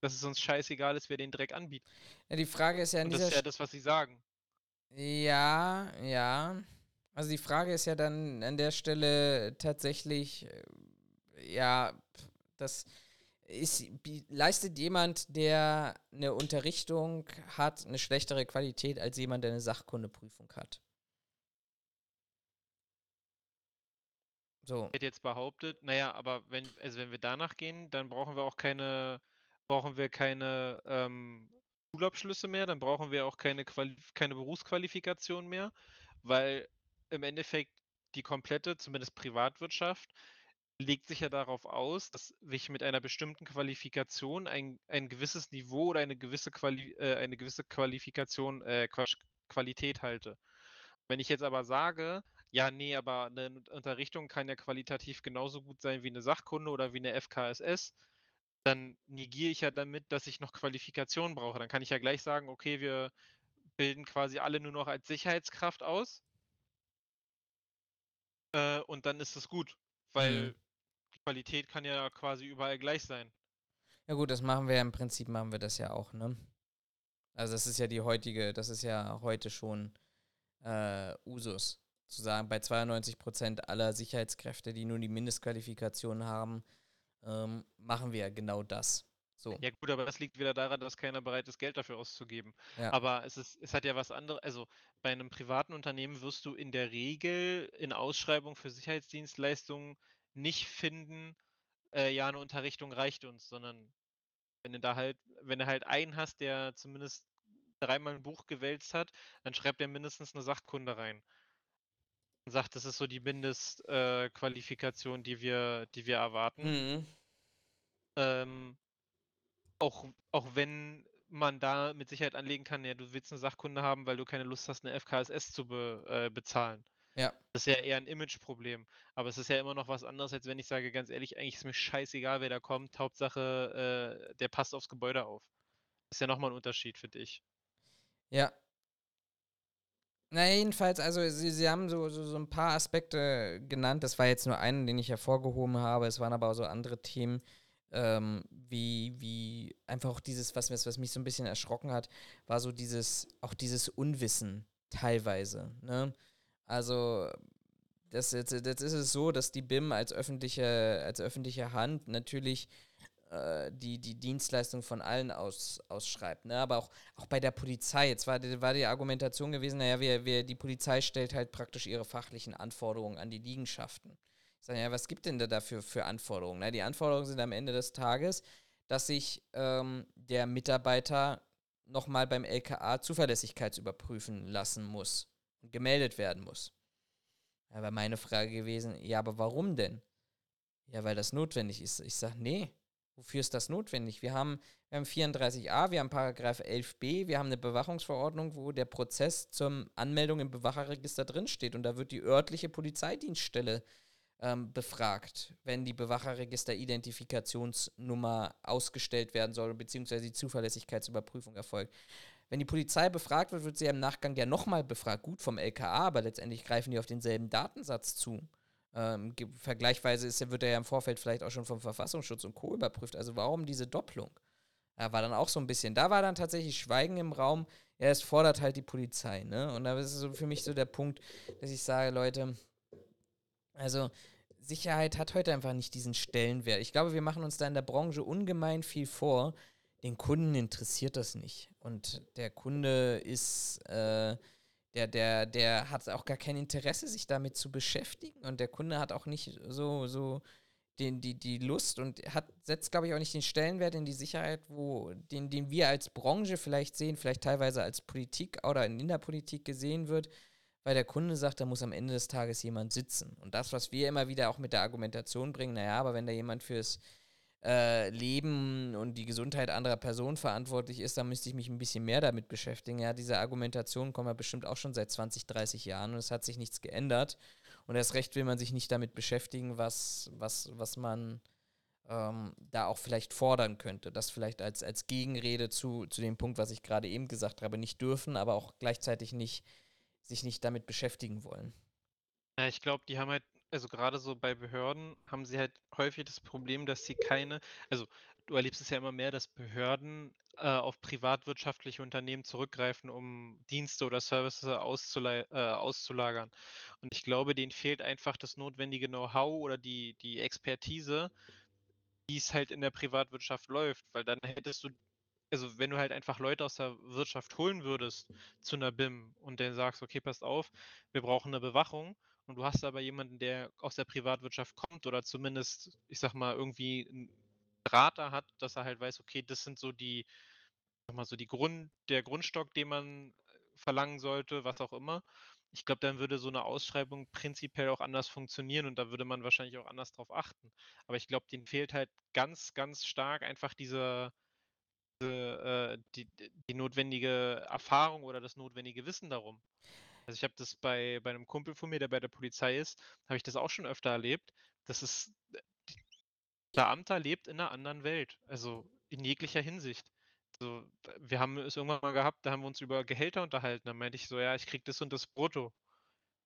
dass es uns scheißegal ist, wer den Dreck anbietet. Ja, die Frage ist ja an Und das ist ja das, was sie sagen. Ja, ja. Also die Frage ist ja dann an der Stelle tatsächlich, äh, ja, das ist, leistet jemand, der eine Unterrichtung hat, eine schlechtere Qualität als jemand, der eine Sachkundeprüfung hat. So. Ich hätte jetzt behauptet, naja, aber wenn, also wenn wir danach gehen, dann brauchen wir auch keine, brauchen wir keine ähm, Schulabschlüsse mehr, dann brauchen wir auch keine, Quali keine Berufsqualifikation mehr, weil im Endeffekt die komplette, zumindest Privatwirtschaft, legt sich ja darauf aus, dass ich mit einer bestimmten Qualifikation ein, ein gewisses Niveau oder eine gewisse, Quali äh, eine gewisse Qualifikation, äh, Qualität halte. Wenn ich jetzt aber sage, ja, nee, aber eine Unterrichtung kann ja qualitativ genauso gut sein wie eine Sachkunde oder wie eine FKSS, dann negiere ich ja damit, dass ich noch Qualifikationen brauche. Dann kann ich ja gleich sagen, okay, wir bilden quasi alle nur noch als Sicherheitskraft aus. Äh, und dann ist es gut, weil mhm. die Qualität kann ja quasi überall gleich sein. Ja gut, das machen wir ja im Prinzip, machen wir das ja auch, ne? Also das ist ja die heutige, das ist ja heute schon äh, Usus. Zu sagen, bei 92 Prozent aller Sicherheitskräfte, die nur die Mindestqualifikation haben, ähm, machen wir genau das. So. Ja gut, aber das liegt wieder daran, dass keiner bereit ist, Geld dafür auszugeben. Ja. Aber es, ist, es hat ja was anderes. Also bei einem privaten Unternehmen wirst du in der Regel in Ausschreibung für Sicherheitsdienstleistungen nicht finden, äh, ja, eine Unterrichtung reicht uns, sondern wenn du da halt, wenn du halt einen hast, der zumindest dreimal ein Buch gewälzt hat, dann schreibt er mindestens eine Sachkunde rein sagt, das ist so die Mindestqualifikation, äh, die wir, die wir erwarten. Mhm. Ähm, auch, auch wenn man da mit Sicherheit anlegen kann, ja, du willst eine Sachkunde haben, weil du keine Lust hast, eine FKSS zu be, äh, bezahlen. Ja. Das ist ja eher ein Imageproblem. Aber es ist ja immer noch was anderes, als wenn ich sage, ganz ehrlich, eigentlich ist mir scheißegal, wer da kommt. Hauptsache, äh, der passt aufs Gebäude auf. Das ist ja nochmal ein Unterschied für dich. Ja, na, jedenfalls, also Sie, Sie haben so, so, so ein paar Aspekte genannt. Das war jetzt nur einen, den ich hervorgehoben habe. Es waren aber auch so andere Themen, ähm, wie, wie einfach auch dieses, was, was mich so ein bisschen erschrocken hat, war so dieses, auch dieses Unwissen teilweise. Ne? Also, das, jetzt, jetzt ist es so, dass die BIM als öffentliche, als öffentliche Hand natürlich äh, die, die Dienstleistung von allen aus, ausschreibt. Ne? Aber auch, auch bei der Polizei, jetzt war, war die Argumentation gewesen, naja, wir, wir, die Polizei stellt halt praktisch ihre fachlichen Anforderungen an die Liegenschaften. Ich sage, ja, was gibt denn da dafür für Anforderungen? Na, die Anforderungen sind am Ende des Tages, dass sich ähm, der Mitarbeiter nochmal beim LKA zuverlässigkeitsüberprüfen lassen muss und gemeldet werden muss. Da war meine Frage gewesen, ja, aber warum denn? Ja, weil das notwendig ist. Ich sage, nee, Wofür ist das notwendig? Wir haben, wir haben 34a, wir haben Paragraph 11b, wir haben eine Bewachungsverordnung, wo der Prozess zur Anmeldung im Bewacherregister drinsteht. Und da wird die örtliche Polizeidienststelle ähm, befragt, wenn die Bewacherregister-Identifikationsnummer ausgestellt werden soll, beziehungsweise die Zuverlässigkeitsüberprüfung erfolgt. Wenn die Polizei befragt wird, wird sie im Nachgang ja nochmal befragt. Gut vom LKA, aber letztendlich greifen die auf denselben Datensatz zu. Ähm, vergleichsweise ist, wird er ja im Vorfeld vielleicht auch schon vom Verfassungsschutz und Co. überprüft. Also warum diese Doppelung? Da war dann auch so ein bisschen, da war dann tatsächlich Schweigen im Raum. Ja, es fordert halt die Polizei, ne? Und da ist so für mich so der Punkt, dass ich sage, Leute, also Sicherheit hat heute einfach nicht diesen Stellenwert. Ich glaube, wir machen uns da in der Branche ungemein viel vor. Den Kunden interessiert das nicht. Und der Kunde ist, äh, der, der, der hat auch gar kein Interesse, sich damit zu beschäftigen und der Kunde hat auch nicht so, so den, die, die Lust und hat, setzt, glaube ich, auch nicht den Stellenwert in die Sicherheit, wo, den, den wir als Branche vielleicht sehen, vielleicht teilweise als Politik oder in der Politik gesehen wird, weil der Kunde sagt, da muss am Ende des Tages jemand sitzen. Und das, was wir immer wieder auch mit der Argumentation bringen, naja, aber wenn da jemand fürs äh, Leben und die Gesundheit anderer Personen verantwortlich ist, dann müsste ich mich ein bisschen mehr damit beschäftigen. Ja, diese Argumentation kommt ja bestimmt auch schon seit 20, 30 Jahren und es hat sich nichts geändert. Und erst recht will man sich nicht damit beschäftigen, was, was, was man ähm, da auch vielleicht fordern könnte. Das vielleicht als, als Gegenrede zu, zu dem Punkt, was ich gerade eben gesagt habe, nicht dürfen, aber auch gleichzeitig nicht, sich nicht damit beschäftigen wollen. Ich glaube, die haben halt, also gerade so bei Behörden haben sie halt häufig das Problem, dass sie keine, also du erlebst es ja immer mehr, dass Behörden äh, auf privatwirtschaftliche Unternehmen zurückgreifen, um Dienste oder Services auszula äh, auszulagern. Und ich glaube, denen fehlt einfach das notwendige Know-how oder die, die Expertise, wie es halt in der Privatwirtschaft läuft, weil dann hättest du, also wenn du halt einfach Leute aus der Wirtschaft holen würdest zu einer BIM und dann sagst, okay, passt auf, wir brauchen eine Bewachung und du hast aber jemanden, der aus der Privatwirtschaft kommt oder zumindest, ich sag mal, irgendwie einen Berater hat, dass er halt weiß, okay, das sind so die, sag mal so die Grund, der Grundstock, den man verlangen sollte, was auch immer. Ich glaube, dann würde so eine Ausschreibung prinzipiell auch anders funktionieren und da würde man wahrscheinlich auch anders drauf achten. Aber ich glaube, denen fehlt halt ganz, ganz stark einfach diese, diese äh, die, die notwendige Erfahrung oder das notwendige Wissen darum. Also ich habe das bei, bei einem Kumpel von mir, der bei der Polizei ist, habe ich das auch schon öfter erlebt. Das ist, Beamter lebt in einer anderen Welt, also in jeglicher Hinsicht. So, wir haben es irgendwann mal gehabt, da haben wir uns über Gehälter unterhalten. Da meinte ich so, ja, ich krieg das und das Brutto.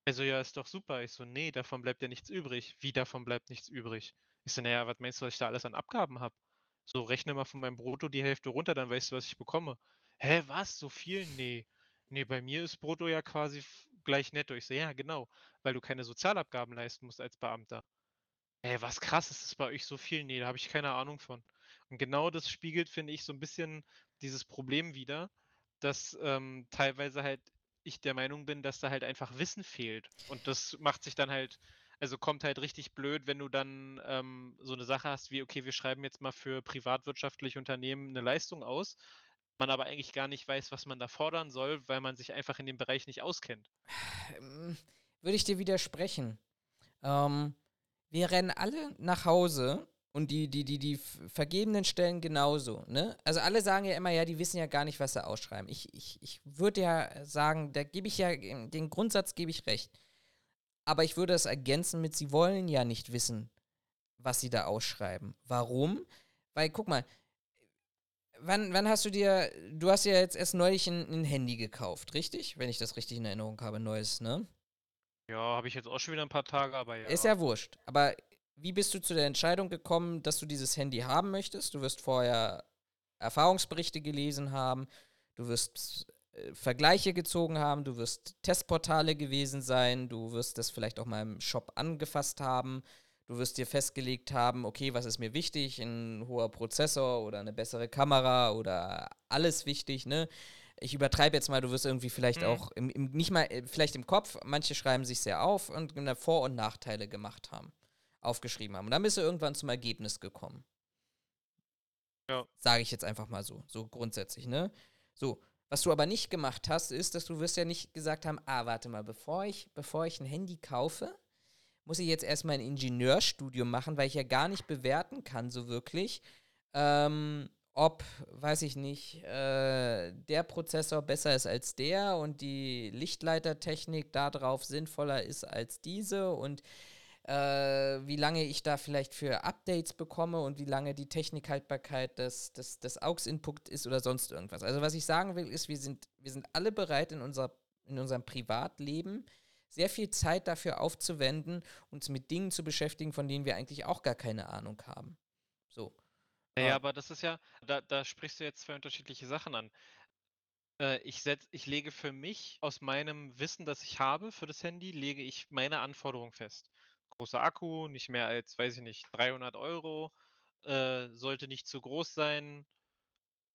Also ja, ist doch super. Ich so, nee, davon bleibt ja nichts übrig. Wie davon bleibt nichts übrig? Ich so, naja, was meinst du, was ich da alles an Abgaben habe? So, rechne mal von meinem Brutto die Hälfte runter, dann weißt du, was ich bekomme. Hä, was? So viel? Nee. Nee, bei mir ist Brutto ja quasi gleich netto. Ich so, ja, genau, weil du keine Sozialabgaben leisten musst als Beamter. Ey, was krass, ist das bei euch so viel? Nee, da habe ich keine Ahnung von. Und genau das spiegelt, finde ich, so ein bisschen dieses Problem wider, dass ähm, teilweise halt ich der Meinung bin, dass da halt einfach Wissen fehlt. Und das macht sich dann halt, also kommt halt richtig blöd, wenn du dann ähm, so eine Sache hast wie, okay, wir schreiben jetzt mal für privatwirtschaftliche Unternehmen eine Leistung aus, man aber eigentlich gar nicht weiß, was man da fordern soll, weil man sich einfach in dem Bereich nicht auskennt. Ähm, würde ich dir widersprechen. Ähm, wir rennen alle nach Hause und die, die, die, die vergebenen Stellen genauso, ne? Also alle sagen ja immer, ja, die wissen ja gar nicht, was sie ausschreiben. Ich, ich, ich würde ja sagen, da gebe ich ja, den Grundsatz gebe ich recht. Aber ich würde das ergänzen mit, sie wollen ja nicht wissen, was sie da ausschreiben. Warum? Weil, guck mal, wann, wann hast du dir, du hast ja jetzt erst neulich ein, ein Handy gekauft, richtig? Wenn ich das richtig in Erinnerung habe, neues, ne? Ja, habe ich jetzt auch schon wieder ein paar Tage, aber ja. Ist ja wurscht. Aber wie bist du zu der Entscheidung gekommen, dass du dieses Handy haben möchtest? Du wirst vorher Erfahrungsberichte gelesen haben, du wirst äh, Vergleiche gezogen haben, du wirst Testportale gewesen sein, du wirst das vielleicht auch mal im Shop angefasst haben, du wirst dir festgelegt haben, okay, was ist mir wichtig, ein hoher Prozessor oder eine bessere Kamera oder alles wichtig, ne? Ich übertreibe jetzt mal, du wirst irgendwie vielleicht mhm. auch im, im, nicht mal, äh, vielleicht im Kopf, manche schreiben sich sehr auf und Vor- und Nachteile gemacht haben aufgeschrieben haben. Und dann bist du irgendwann zum Ergebnis gekommen. Ja. Sage ich jetzt einfach mal so, so grundsätzlich, ne? So, was du aber nicht gemacht hast, ist, dass du wirst ja nicht gesagt haben, ah, warte mal, bevor ich, bevor ich ein Handy kaufe, muss ich jetzt erstmal ein Ingenieurstudium machen, weil ich ja gar nicht bewerten kann, so wirklich, ähm, ob, weiß ich nicht, äh, der Prozessor besser ist als der und die Lichtleitertechnik darauf sinnvoller ist als diese und äh, wie lange ich da vielleicht für Updates bekomme und wie lange die Technikhaltbarkeit des, des, des AUX-Input ist oder sonst irgendwas. Also was ich sagen will, ist, wir sind, wir sind alle bereit in, unser, in unserem Privatleben sehr viel Zeit dafür aufzuwenden, uns mit Dingen zu beschäftigen, von denen wir eigentlich auch gar keine Ahnung haben. So. Ja, aber das ist ja, da, da sprichst du jetzt zwei unterschiedliche Sachen an. Äh, ich, setz, ich lege für mich aus meinem Wissen, das ich habe für das Handy, lege ich meine Anforderungen fest großer Akku, nicht mehr als, weiß ich nicht, 300 Euro, äh, sollte nicht zu groß sein.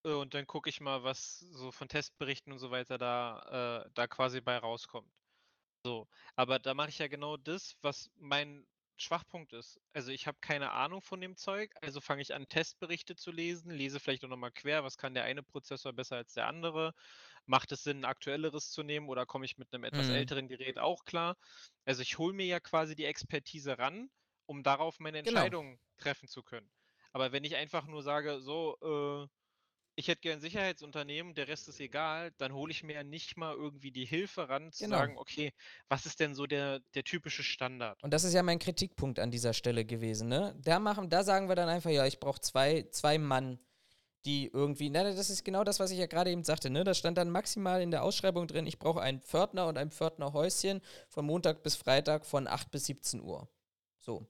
Äh, und dann gucke ich mal, was so von Testberichten und so weiter da, äh, da quasi bei rauskommt. So, aber da mache ich ja genau das, was mein Schwachpunkt ist. Also ich habe keine Ahnung von dem Zeug, also fange ich an, Testberichte zu lesen, lese vielleicht auch nochmal quer, was kann der eine Prozessor besser als der andere. Macht es Sinn, ein aktuelleres zu nehmen oder komme ich mit einem etwas mhm. älteren Gerät auch klar? Also ich hole mir ja quasi die Expertise ran, um darauf meine Genau. Entscheidung treffen zu können. Aber wenn ich einfach nur sage, so, äh, ich hätte gern ein Sicherheitsunternehmen, der Rest ist egal, dann hole ich mir ja nicht mal irgendwie die Hilfe ran, zu Genau. sagen, okay, was ist denn so der, der typische Standard? Und das ist ja mein Kritikpunkt an dieser Stelle gewesen, ne? Da machen, da sagen wir dann einfach, ja, ich brauche zwei, zwei Mann, die irgendwie, na, das ist genau das, was ich ja gerade eben sagte, ne? Da stand dann maximal in der Ausschreibung drin, ich brauche einen Pförtner und ein Pförtnerhäuschen von Montag bis Freitag von 8 bis 17 Uhr. So.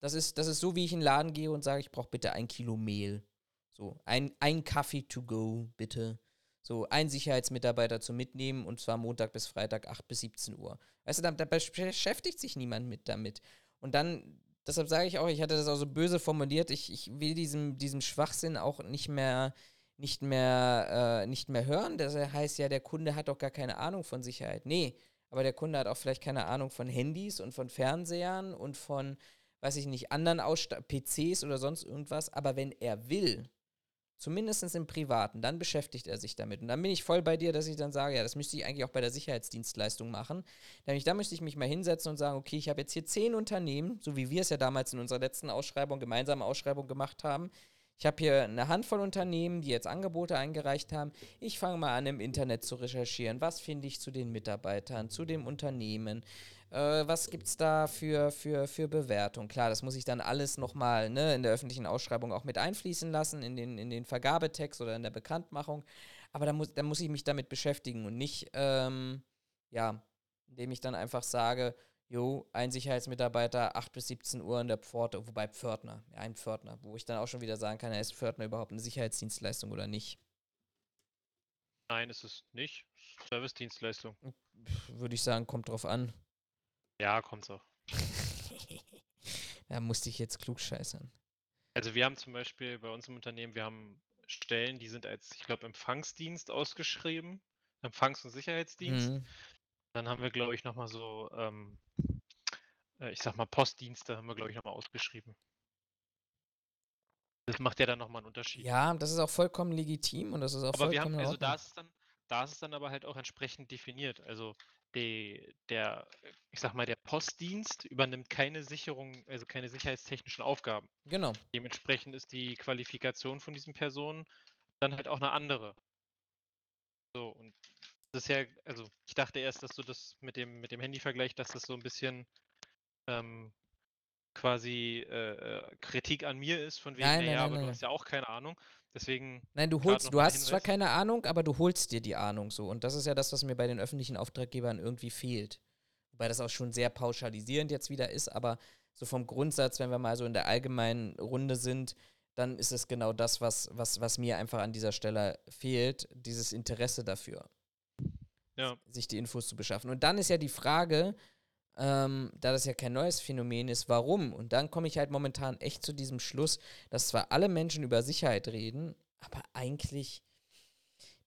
Das ist, das ist so, wie ich in den Laden gehe und sage, ich brauche bitte ein Kilo Mehl. So, ein, ein Kaffee to go, bitte. So, ein Sicherheitsmitarbeiter zum Mitnehmen und zwar Montag bis Freitag 8 bis 17 Uhr. Weißt du, da, da beschäftigt sich niemand mit damit. Und dann, deshalb sage ich auch, ich hatte das auch so böse formuliert, ich, ich will diesem, diesem Schwachsinn auch nicht mehr, nicht mehr, äh, nicht mehr hören. Das heißt ja, der Kunde hat doch gar keine Ahnung von Sicherheit. Nee, aber der Kunde hat auch vielleicht keine Ahnung von Handys und von Fernsehern und von, weiß ich nicht, anderen Aussta PCs oder sonst irgendwas. Aber wenn er will, zumindest im Privaten, dann beschäftigt er sich damit. Und dann bin ich voll bei dir, dass ich dann sage, ja, das müsste ich eigentlich auch bei der Sicherheitsdienstleistung machen. Nämlich da müsste ich mich mal hinsetzen und sagen, okay, ich habe jetzt hier zehn Unternehmen, so wie wir es ja damals in unserer letzten Ausschreibung, gemeinsame Ausschreibung gemacht haben. Ich habe hier eine Handvoll Unternehmen, die jetzt Angebote eingereicht haben. Ich fange mal an, im Internet zu recherchieren. Was finde ich zu den Mitarbeitern, zu dem Unternehmen? Äh, was gibt es da für, für, für Bewertung? Klar, das muss ich dann alles nochmal ne, in der öffentlichen Ausschreibung auch mit einfließen lassen, in den, in den Vergabetext oder in der Bekanntmachung. Aber da muss, da muss ich mich damit beschäftigen und nicht, ähm, ja, indem ich dann einfach sage, jo, ein Sicherheitsmitarbeiter, 8 bis 17 Uhr in der Pforte, wobei Pförtner, ein Pförtner, wo ich dann auch schon wieder sagen kann, ist Pförtner überhaupt eine Sicherheitsdienstleistung oder nicht? Nein, ist es nicht. Servicedienstleistung. Würde ich sagen, kommt drauf an. Ja, kommt's auch. da musste ich jetzt klugscheißern. Also wir haben zum Beispiel bei uns im Unternehmen, wir haben Stellen, die sind als, ich glaube, Empfangsdienst ausgeschrieben. Empfangs- und Sicherheitsdienst. Mhm. Dann haben wir, glaube ich, nochmal so, ähm, äh, ich sag mal, Postdienste haben wir, glaube ich, nochmal ausgeschrieben. Das macht ja dann nochmal einen Unterschied. Ja, das ist auch vollkommen legitim und das ist auch aber wir vollkommen haben, in also da ist es dann, da ist es dann aber halt auch entsprechend definiert. Also die, der, ich sag mal, der Postdienst übernimmt keine Sicherung, also keine sicherheitstechnischen Aufgaben. Genau. Dementsprechend ist die Qualifikation von diesen Personen dann halt auch eine andere. So, und das ist ja, also ich dachte erst, dass du das mit dem, mit dem Handy-Vergleich, dass das so ein bisschen ähm, quasi äh, äh, Kritik an mir ist, von wegen, Nein, naja, nein, aber du hast ja auch keine Ahnung. Deswegen, Nein, du holst, du hast zwar Hinweis. keine Ahnung, aber du holst dir die Ahnung so. Und das ist ja das, was mir bei den öffentlichen Auftraggebern irgendwie fehlt. Wobei das auch schon sehr pauschalisierend jetzt wieder ist, aber so vom Grundsatz, wenn wir mal so in der allgemeinen Runde sind, dann ist es genau das, was, was, was mir einfach an dieser Stelle fehlt, dieses Interesse dafür, ja, sich die Infos zu beschaffen. Und dann ist ja die Frage, ähm, da das ja kein neues Phänomen ist, warum? Und dann komme ich halt momentan echt zu diesem Schluss, dass zwar alle Menschen über Sicherheit reden, aber eigentlich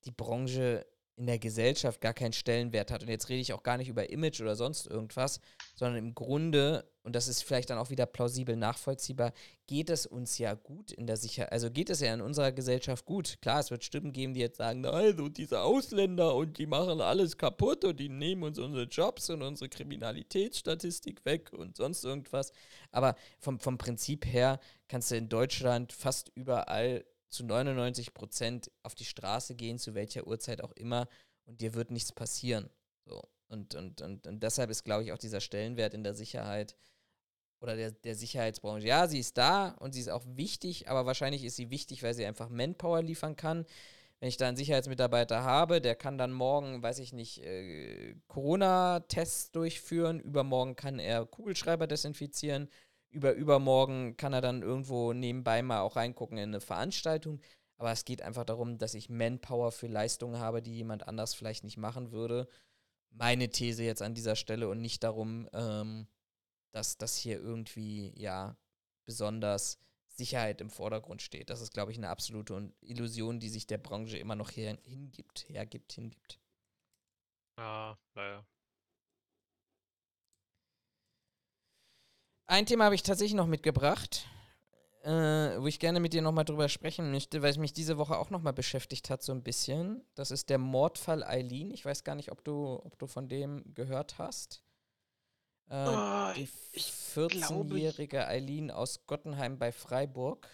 die Branche in der Gesellschaft gar keinen Stellenwert hat. Und jetzt rede ich auch gar nicht über Image oder sonst irgendwas, sondern im Grunde, und das ist vielleicht dann auch wieder plausibel nachvollziehbar, geht es uns ja gut in der Sicherheit, also geht es ja in unserer Gesellschaft gut. Klar, es wird Stimmen geben, die jetzt sagen, also diese Ausländer und die machen alles kaputt und die nehmen uns unsere Jobs und unsere Kriminalitätsstatistik weg und sonst irgendwas. Aber vom, vom Prinzip her kannst du in Deutschland fast überall zu 99 Prozent auf die Straße gehen, zu welcher Uhrzeit auch immer, und dir wird nichts passieren. So. Und, und, und, und deshalb ist, glaube ich, auch dieser Stellenwert in der Sicherheit oder der, der Sicherheitsbranche. Ja, sie ist da und sie ist auch wichtig, aber wahrscheinlich ist sie wichtig, weil sie einfach Manpower liefern kann. Wenn ich da einen Sicherheitsmitarbeiter habe, der kann dann morgen, weiß ich nicht, äh, Corona-Tests durchführen, übermorgen kann er Kugelschreiber desinfizieren, über übermorgen kann er dann irgendwo nebenbei mal auch reingucken in eine Veranstaltung. Aber es geht einfach darum, dass ich Manpower für Leistungen habe, die jemand anders vielleicht nicht machen würde. Meine These jetzt an dieser Stelle und nicht darum, ähm, dass das hier irgendwie, ja, besonders Sicherheit im Vordergrund steht. Das ist, glaube ich, eine absolute Illusion, die sich der Branche immer noch her hingibt, hergibt, hingibt. ja, naja. Ein Thema habe ich tatsächlich noch mitgebracht, äh, wo ich gerne mit dir nochmal drüber sprechen möchte, weil es mich diese Woche auch nochmal beschäftigt hat, so ein bisschen. Das ist der Mordfall Eileen. Ich weiß gar nicht, ob du, ob du von dem gehört hast. Äh, Oh, die ich glaube, ich- 14-jährige Eileen aus Gottenheim bei Freiburg.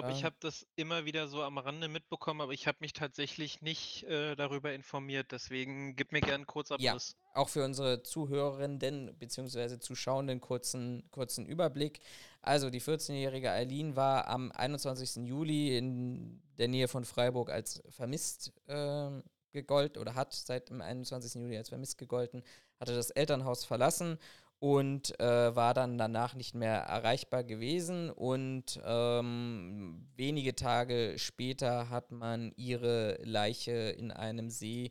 Glaube, ich habe das immer wieder so am Rande mitbekommen, aber ich habe mich tatsächlich nicht äh, darüber informiert. Deswegen gib mir gerne einen Kurzabriss. Auch für unsere Zuhörerinnen bzw. Zuschauenden kurzen, kurzen Überblick. Also die 14-jährige Eileen war am 21. Juli in der Nähe von Freiburg als vermisst ähm, gegolten oder hat seit dem 21. Juli als vermisst gegolten, hatte das Elternhaus verlassen und äh, war dann danach nicht mehr erreichbar gewesen. Und ähm, wenige Tage später hat man ihre Leiche in einem See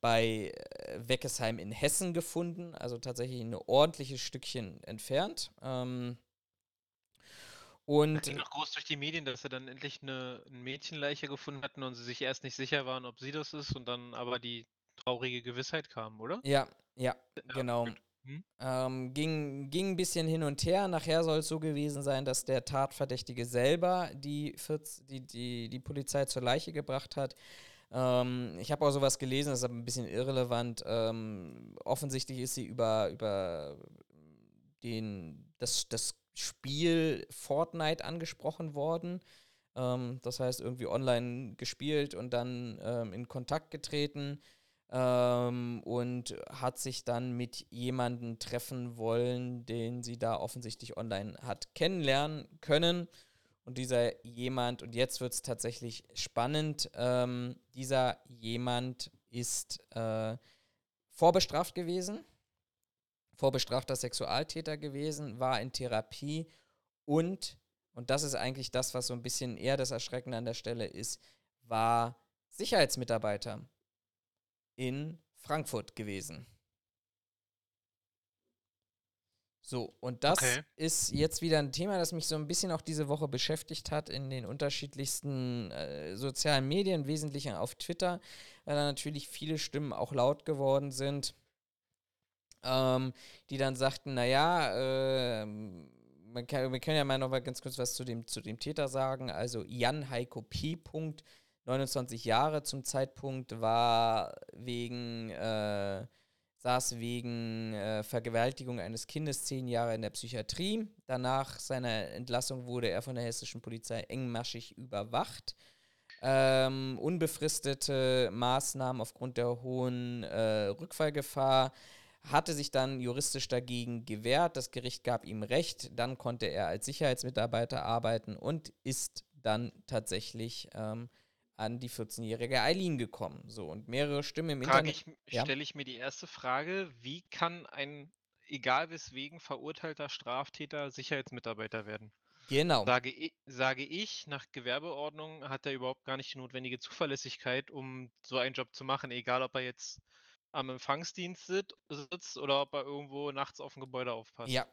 bei äh, Weckesheim in Hessen gefunden, also tatsächlich ein ordentliches Stückchen entfernt. Ähm, und Das ging noch groß durch die Medien, dass sie dann endlich eine, eine Mädchenleiche gefunden hatten und sie sich erst nicht sicher waren, ob sie das ist und dann aber die traurige Gewissheit kam, oder? ja, ja, Ja, genau. Gut. Hm? Ähm, ging, ging ein bisschen hin und her. Nachher soll es so gewesen sein, dass der Tatverdächtige selber die, 14, die, die, die Polizei zur Leiche gebracht hat. Ähm, ich habe auch sowas gelesen, das ist aber ein bisschen irrelevant. Ähm, offensichtlich ist sie über, über den, das, das Spiel Fortnite angesprochen worden. Ähm, das heißt, irgendwie online gespielt und dann ähm, in Kontakt getreten ähm, und hat sich dann mit jemandem treffen wollen, den sie da offensichtlich online hat kennenlernen können. Und dieser jemand, und jetzt wird es tatsächlich spannend, ähm, dieser jemand ist äh, vorbestraft gewesen, vorbestrafter Sexualtäter gewesen, war in Therapie und, und das ist eigentlich das, was so ein bisschen eher das Erschreckende an der Stelle ist, war Sicherheitsmitarbeiter in Frankfurt gewesen. So, und das Okay. ist jetzt wieder ein Thema, das mich so ein bisschen auch diese Woche beschäftigt hat in den unterschiedlichsten äh, sozialen Medien, wesentlich auf Twitter, weil da natürlich viele Stimmen auch laut geworden sind, ähm, die dann sagten, naja, ähm, man kann, wir können ja mal noch mal ganz kurz was zu dem, zu dem Täter sagen. Also Jan Heiko P. Punkt, 29 Jahre zum Zeitpunkt, war wegen, äh, saß wegen äh, Vergewaltigung eines Kindes zehn Jahre in der Psychiatrie. Danach seiner Entlassung wurde er von der hessischen Polizei engmaschig überwacht. Ähm, unbefristete Maßnahmen aufgrund der hohen äh, Rückfallgefahr hatte sich dann juristisch dagegen gewehrt. Das Gericht gab ihm Recht. Dann konnte er als Sicherheitsmitarbeiter arbeiten und ist dann tatsächlich ähm, an die 14-jährige Eileen gekommen. So, und mehrere Stimmen im Frage Internet. ich, Ja. stelle ich mir die erste Frage, wie kann ein, egal weswegen, verurteilter Straftäter Sicherheitsmitarbeiter werden? Genau. Sage ich, sage ich, nach Gewerbeordnung hat er überhaupt gar nicht die notwendige Zuverlässigkeit, um so einen Job zu machen, egal ob er jetzt am Empfangsdienst sit- sitzt oder ob er irgendwo nachts auf ein Gebäude aufpasst. Ja.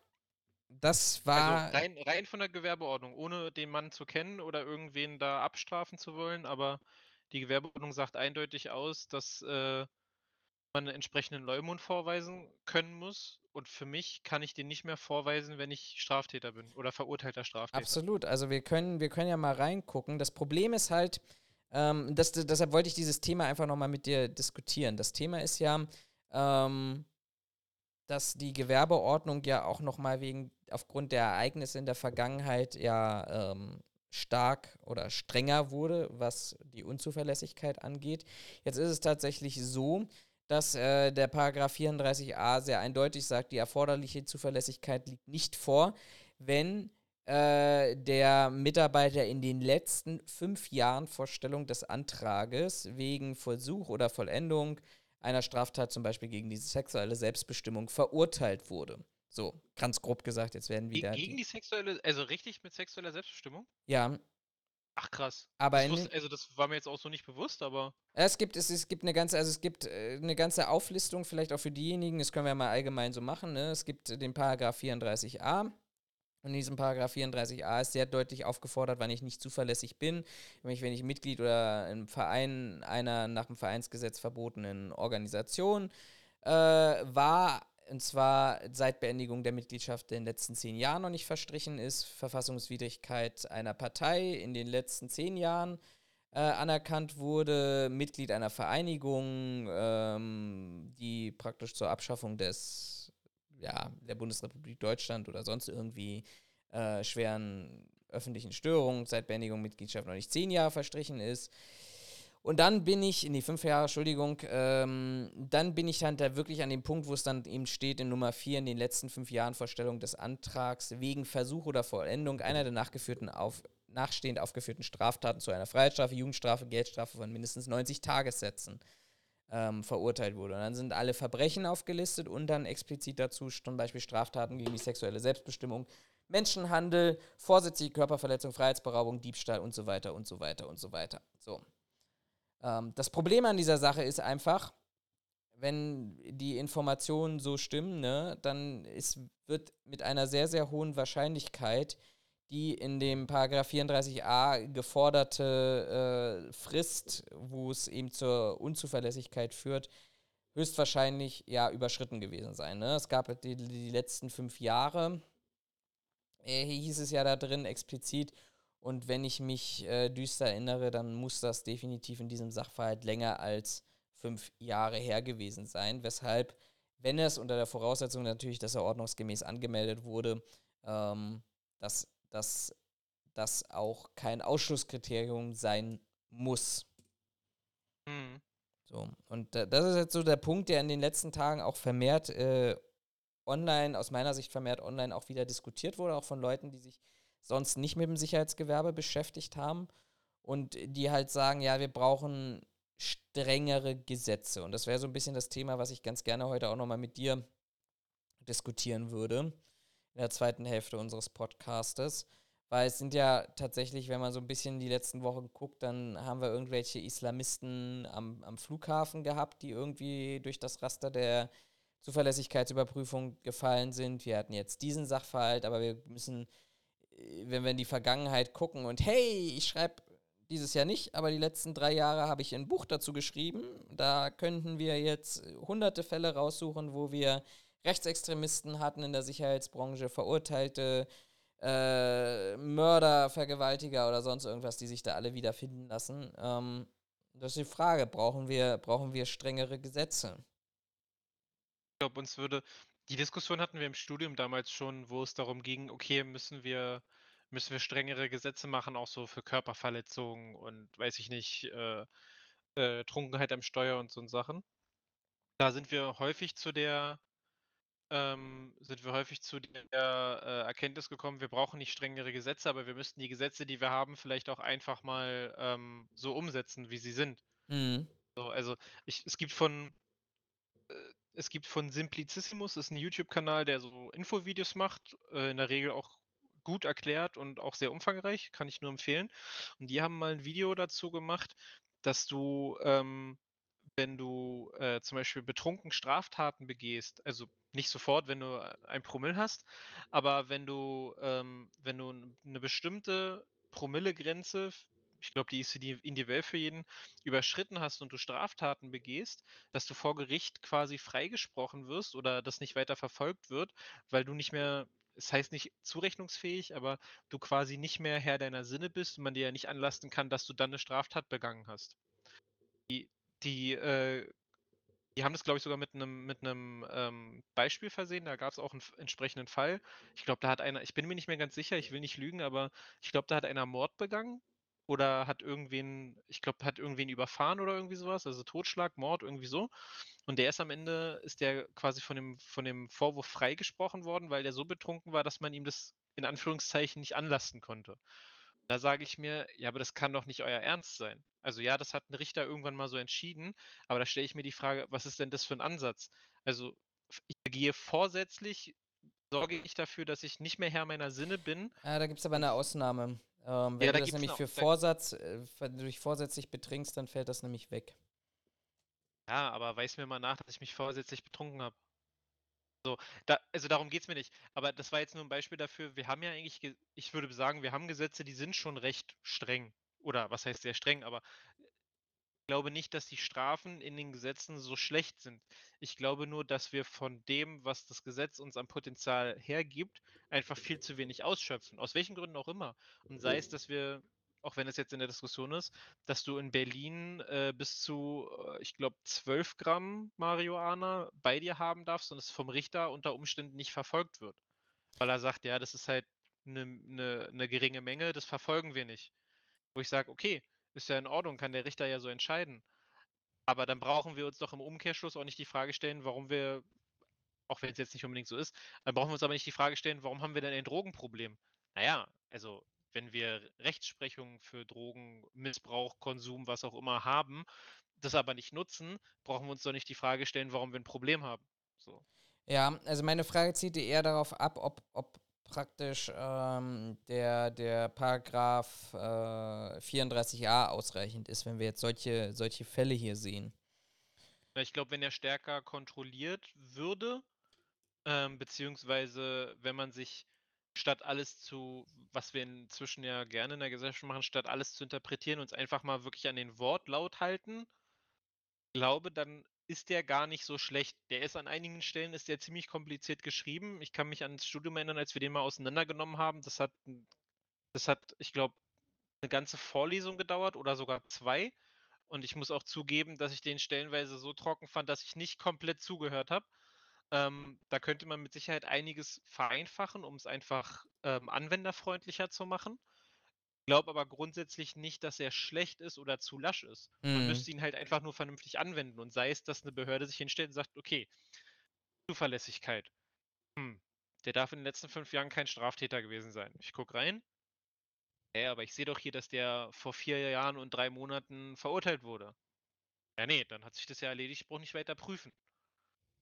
Das war. Also rein, rein von der Gewerbeordnung, ohne den Mann zu kennen oder irgendwen da abstrafen zu wollen, aber die Gewerbeordnung sagt eindeutig aus, dass äh, man einen entsprechenden Leumund vorweisen können muss. Und für mich kann ich den nicht mehr vorweisen, wenn ich Straftäter bin oder verurteilter Straftäter. Absolut. Also wir können, wir können ja mal reingucken. Das Problem ist halt, ähm, das, deshalb wollte ich dieses Thema einfach nochmal mit dir diskutieren. Das Thema ist ja, ähm, dass die Gewerbeordnung ja auch nochmal wegen, aufgrund der Ereignisse in der Vergangenheit ja ähm, stark oder strenger wurde, was die Unzuverlässigkeit angeht. Jetzt ist es tatsächlich so, dass äh, der Paragraph 34a sehr eindeutig sagt, die erforderliche Zuverlässigkeit liegt nicht vor, wenn äh, der Mitarbeiter in den letzten fünf Jahren vor Stellung des Antrages wegen Vollsuch oder Vollendung einer Straftat, zum Beispiel gegen die sexuelle Selbstbestimmung, verurteilt wurde. So, ganz grob gesagt, jetzt werden wieder. Gegen die sexuelle, also richtig mit sexueller Selbstbestimmung? ja, Ach krass. aber Das wusste, also das war mir jetzt auch so nicht bewusst, aber Es gibt, es, es gibt eine ganze, also es gibt äh, eine ganze Auflistung, vielleicht auch für diejenigen, das können wir mal allgemein so machen. Ne? Es gibt den Paragraph 34a. Und in diesem Paragraph 34a ist sehr deutlich aufgefordert, wann ich nicht zuverlässig bin, nämlich wenn ich Mitglied oder im Verein einer nach dem Vereinsgesetz verbotenen Organisation äh, war, und zwar seit Beendigung der Mitgliedschaft in den letzten zehn Jahren noch nicht verstrichen ist, Verfassungswidrigkeit einer Partei in den letzten zehn Jahren äh, anerkannt wurde, Mitglied einer Vereinigung, ähm, die praktisch zur Abschaffung des, ja, der Bundesrepublik Deutschland oder sonst irgendwie äh, schweren öffentlichen Störungen, seit Beendigung Mitgliedschaft noch nicht zehn Jahre verstrichen ist. Und dann bin ich, die fünf Jahre, Entschuldigung, ähm, dann bin ich dann da wirklich an dem Punkt, wo es dann eben steht in Nummer vier in den letzten fünf Jahren Vorstellung des Antrags wegen Versuch oder Vollendung einer der nachgeführten auf, nachstehend aufgeführten Straftaten zu einer Freiheitsstrafe, Jugendstrafe, Geldstrafe von mindestens 90 Tagessätzen ähm, verurteilt wurde. Und dann sind alle Verbrechen aufgelistet und dann explizit dazu zum Beispiel Straftaten gegen die sexuelle Selbstbestimmung, Menschenhandel, vorsätzliche Körperverletzung, Freiheitsberaubung, Diebstahl und so weiter und so weiter und so weiter. So. Ähm, das Problem an dieser Sache ist einfach, wenn die Informationen so stimmen, ne, dann ist, wird mit einer sehr, sehr hohen Wahrscheinlichkeit die in dem Paragraph 34a geforderte äh, Frist, wo es eben zur Unzuverlässigkeit führt, höchstwahrscheinlich ja überschritten gewesen sein. Ne? Es gab die, die letzten fünf Jahre, äh, hieß es ja da drin explizit, und wenn ich mich äh, düster erinnere, dann muss das definitiv in diesem Sachverhalt länger als fünf Jahre her gewesen sein. Weshalb, wenn es unter der Voraussetzung natürlich, dass er ordnungsgemäß angemeldet wurde, ähm, dass dass das auch kein Ausschlusskriterium sein muss. Mhm. So, und äh, das ist jetzt so der Punkt, der in den letzten Tagen auch vermehrt äh, online, aus meiner Sicht vermehrt online auch wieder diskutiert wurde, auch von Leuten, die sich sonst nicht mit dem Sicherheitsgewerbe beschäftigt haben und die halt sagen, ja, wir brauchen strengere Gesetze. Und das wäre so ein bisschen das Thema, was ich ganz gerne heute auch nochmal mit dir diskutieren würde, in der zweiten Hälfte unseres Podcastes. Weil es sind ja tatsächlich, wenn man so ein bisschen die letzten Wochen guckt, dann haben wir irgendwelche Islamisten am, am Flughafen gehabt, die irgendwie durch das Raster der Zuverlässigkeitsüberprüfung gefallen sind. Wir hatten jetzt diesen Sachverhalt, aber wir müssen wenn wir in die Vergangenheit gucken und hey, ich schreibe dieses Jahr nicht, aber die letzten drei Jahre habe ich ein Buch dazu geschrieben. Da könnten wir jetzt hunderte Fälle raussuchen, wo wir Rechtsextremisten hatten in der Sicherheitsbranche, Verurteilte, äh, Mörder, Vergewaltiger oder sonst irgendwas, die sich da alle wiederfinden lassen. Ähm, das ist die Frage, brauchen wir, brauchen wir strengere Gesetze? Ich glaube, uns würde die Diskussion hatten wir im Studium damals schon, wo es darum ging, okay, müssen wir, müssen wir strengere Gesetze machen, auch so für Körperverletzungen und weiß ich nicht, äh, äh, Trunkenheit am Steuer und so Sachen. Da sind wir häufig zu der, ähm, sind wir häufig zu der äh, Erkenntnis gekommen, wir brauchen nicht strengere Gesetze, aber wir müssten die Gesetze, die wir haben, vielleicht auch einfach mal ähm, so umsetzen, wie sie sind. Mhm. So, also ich, es gibt von es gibt von Simplicissimus, ist ein YouTube-Kanal, der so Infovideos macht, äh, in der Regel auch gut erklärt und auch sehr umfangreich, kann ich nur empfehlen. Und die haben mal ein Video dazu gemacht, dass du, ähm, wenn du äh, zum Beispiel betrunken Straftaten begehst, also nicht sofort, wenn du ein Promille hast, aber wenn du, ähm, wenn du eine bestimmte Promillegrenze ich glaube, die ist individuell für jeden, überschritten hast und du Straftaten begehst, dass du vor Gericht quasi freigesprochen wirst oder das nicht weiter verfolgt wird, weil du nicht mehr, es heißt nicht zurechnungsfähig, aber du quasi nicht mehr Herr deiner Sinne bist und man dir ja nicht anlasten kann, dass du dann eine Straftat begangen hast. Die, die äh, die haben das, glaube ich, sogar mit einem mit ähm, Beispiel versehen. Da gab es auch einen entsprechenden Fall. Ich glaube, da hat einer, ich bin mir nicht mehr ganz sicher, ich will nicht lügen, aber ich glaube, da hat einer Mord begangen oder hat irgendwen, ich glaube, hat irgendwen überfahren oder irgendwie sowas, also Totschlag, Mord, irgendwie so. Und der ist am Ende, ist der quasi von dem, von dem Vorwurf freigesprochen worden, weil der so betrunken war, dass man ihm das in Anführungszeichen nicht anlasten konnte. Da sage ich mir, ja, aber das kann doch nicht euer Ernst sein. Also ja, das hat ein Richter irgendwann mal so entschieden, aber da stelle ich mir die Frage, was ist denn das für ein Ansatz? Also ich gehe vorsätzlich, sorge ich dafür, dass ich nicht mehr Herr meiner Sinne bin. Ja, da gibt es aber eine Ausnahme. Ähm, wenn ja, du das nämlich für Vorsatz, äh, wenn du dich vorsätzlich betrinkst, dann fällt das nämlich weg. Ja, aber weiß mir mal nach, dass ich mich vorsätzlich betrunken habe. So, da, also darum geht es mir nicht. Aber das war jetzt nur ein Beispiel dafür. Wir haben ja eigentlich, ich würde sagen, wir haben Gesetze, die sind schon recht streng. Oder was heißt sehr streng, aber glaube nicht, dass die Strafen in den Gesetzen so schlecht sind. Ich glaube nur, dass wir von dem, was das Gesetz uns am Potenzial hergibt, einfach viel zu wenig ausschöpfen. Aus welchen Gründen auch immer. Und sei es, dass wir, auch wenn es jetzt in der Diskussion ist, dass du in Berlin äh, bis zu, äh, ich glaube, 12 Gramm Marihuana bei dir haben darfst und es vom Richter unter Umständen nicht verfolgt wird. Weil er sagt, ja, das ist halt eine ne, ne geringe Menge, das verfolgen wir nicht. Wo ich sage, okay, ist ja in Ordnung, kann der Richter ja so entscheiden. Aber dann brauchen wir uns doch im Umkehrschluss auch nicht die Frage stellen, warum wir, auch wenn es jetzt nicht unbedingt so ist, dann brauchen wir uns aber nicht die Frage stellen, warum haben wir denn ein Drogenproblem? Naja, also wenn wir Rechtsprechung für Drogenmissbrauch, Konsum, was auch immer haben, das aber nicht nutzen, brauchen wir uns doch nicht die Frage stellen, warum wir ein Problem haben. So. Ja, also meine Frage zieht eher darauf ab, ob, ob praktisch ähm, der, der Paragraph äh, 34a ausreichend ist, wenn wir jetzt solche, solche Fälle hier sehen. Ich glaube, wenn er stärker kontrolliert würde, ähm, beziehungsweise wenn man sich statt alles zu, was wir inzwischen ja gerne in der Gesellschaft machen, statt alles zu interpretieren, uns einfach mal wirklich an den Wortlaut halten, glaube, dann ist der gar nicht so schlecht. Der ist an einigen Stellen ist der ziemlich kompliziert geschrieben. Ich kann mich ans Studium erinnern, als wir den mal auseinandergenommen haben. Das hat, das hat, ich glaube, eine ganze Vorlesung gedauert oder sogar zwei. Und ich muss auch zugeben, dass ich den stellenweise so trocken fand, dass ich nicht komplett zugehört habe. Ähm, da könnte man mit Sicherheit einiges vereinfachen, um es einfach ähm, anwenderfreundlicher zu machen glaube aber grundsätzlich nicht, dass er schlecht ist oder zu lasch ist. Man Mhm. müsste ihn halt einfach nur vernünftig anwenden und sei es, dass eine Behörde sich hinstellt und sagt, okay, Zuverlässigkeit. Hm, der darf in den letzten fünf Jahren kein Straftäter gewesen sein. Ich gucke rein. Ja, aber ich sehe doch hier, dass der vor vier Jahren und drei Monaten verurteilt wurde. Ja, nee, dann hat sich das ja erledigt, ich brauche nicht weiter prüfen.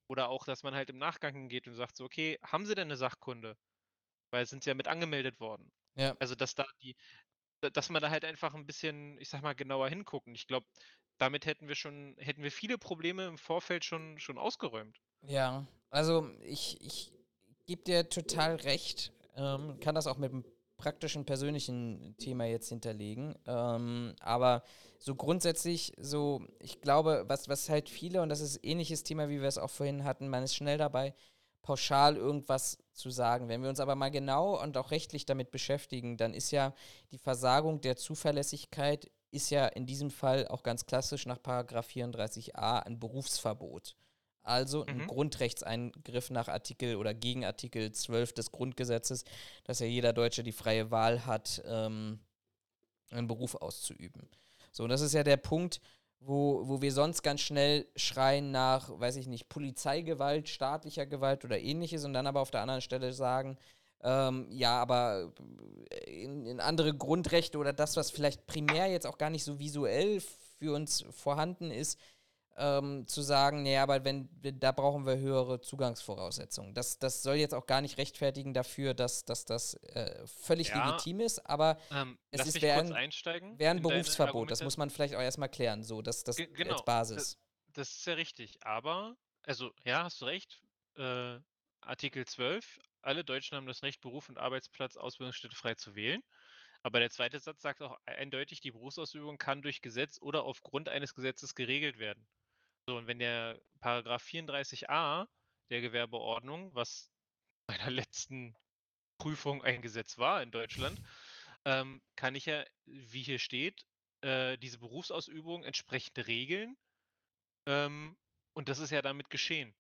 Oder auch, dass man halt im Nachgang geht und sagt so, okay, haben Sie denn eine Sachkunde? Weil sind Sie ja mit angemeldet worden. Ja. Also, dass da die, dass man da halt einfach ein bisschen, ich sag mal, genauer hingucken. Ich glaube, damit hätten wir schon, hätten wir viele Probleme im Vorfeld schon, schon ausgeräumt. Ja, also ich, ich gebe dir total recht. Ähm, kann das auch mit einem praktischen persönlichen Thema jetzt hinterlegen. Ähm, aber so grundsätzlich, so, ich glaube, was, was halt viele, und das ist ähnliches Thema, wie wir es auch vorhin hatten, man ist schnell dabei, pauschal irgendwas zu sagen. Wenn wir uns aber mal genau und auch rechtlich damit beschäftigen, dann ist ja die Versagung der Zuverlässigkeit ist ja in diesem Fall auch ganz klassisch nach 34a ein Berufsverbot. Also ein Mhm. Grundrechtseingriff nach Artikel oder gegen Artikel 12 des Grundgesetzes, dass ja jeder Deutsche die freie Wahl hat, ähm, einen Beruf auszuüben. So, und das ist ja der Punkt, wo, wo wir sonst ganz schnell schreien nach, weiß ich nicht, Polizeigewalt, staatlicher Gewalt oder ähnliches und dann aber auf der anderen Stelle sagen, ähm, ja, aber in, in andere Grundrechte oder das, was vielleicht primär jetzt auch gar nicht so visuell für uns vorhanden ist, ähm, zu sagen, nee, aber wenn da brauchen wir höhere Zugangsvoraussetzungen. Das, das soll jetzt auch gar nicht rechtfertigen dafür, dass, dass das äh, völlig Ja. legitim ist, aber Ähm, Es ist wäre ein- wäre ein Berufsverbot. Das muss man vielleicht auch erstmal klären, so, das, das Ge- genau, als Basis. Das ist ja richtig. Aber, also, ja, hast du recht. Äh, Artikel 12. Alle Deutschen haben das Recht, Beruf und Arbeitsplatz, Ausbildungsstätte frei zu wählen. Aber der zweite Satz sagt auch eindeutig, die Berufsausübung kann durch Gesetz oder aufgrund eines Gesetzes geregelt werden. So, und wenn der Paragraph 34a der Gewerbeordnung, was bei der letzten Prüfung ein Gesetz war in Deutschland, ähm, kann ich ja, wie hier steht, äh, diese Berufsausübung entsprechend regeln. Ähm, und das ist ja damit geschehen.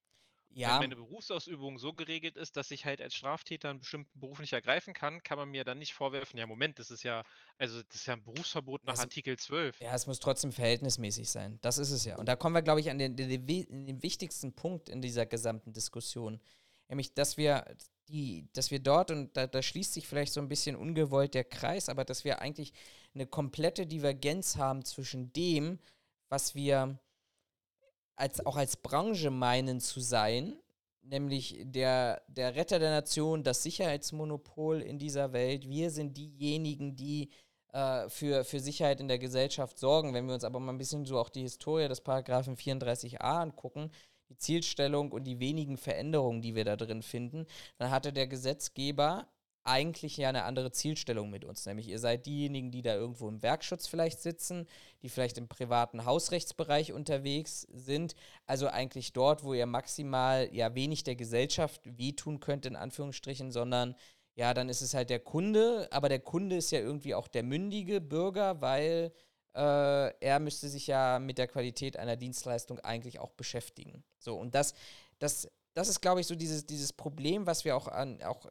Wenn Ja, meine Berufsausübung so geregelt ist, dass ich halt als Straftäter einen bestimmten Beruf nicht ergreifen kann, kann man mir dann nicht vorwerfen, ja Moment, das ist ja, also das ist ja ein Berufsverbot nach Es- Artikel 12. ja, es muss trotzdem verhältnismäßig sein. Das ist es ja. Und da kommen wir, glaube ich, an den, den, den wichtigsten Punkt in dieser gesamten Diskussion. Nämlich, dass wir die, dass wir dort, und da, da schließt sich vielleicht so ein bisschen ungewollt der Kreis, aber dass wir eigentlich eine komplette Divergenz haben zwischen dem, was wir als, auch als Branche meinen zu sein, nämlich der, der Retter der Nation, das Sicherheitsmonopol in dieser Welt. Wir sind diejenigen, die äh, für, für Sicherheit in der Gesellschaft sorgen. Wenn wir uns aber mal ein bisschen so auch die Historie des Paragraphen 34a angucken, die Zielstellung und die wenigen Veränderungen, die wir da drin finden, dann hatte der Gesetzgeber eigentlich ja eine andere Zielstellung mit uns. Nämlich ihr seid diejenigen, die da irgendwo im Werkschutz vielleicht sitzen, die vielleicht im privaten Hausrechtsbereich unterwegs sind. Also eigentlich dort, wo ihr maximal ja wenig der Gesellschaft wehtun könnt, in Anführungsstrichen, sondern ja, dann ist es halt der Kunde, aber der Kunde ist ja irgendwie auch der mündige Bürger, weil äh, er müsste sich ja mit der Qualität einer Dienstleistung eigentlich auch beschäftigen. So, und das, das, das ist, glaube ich, so dieses, dieses Problem, was wir auch an, auch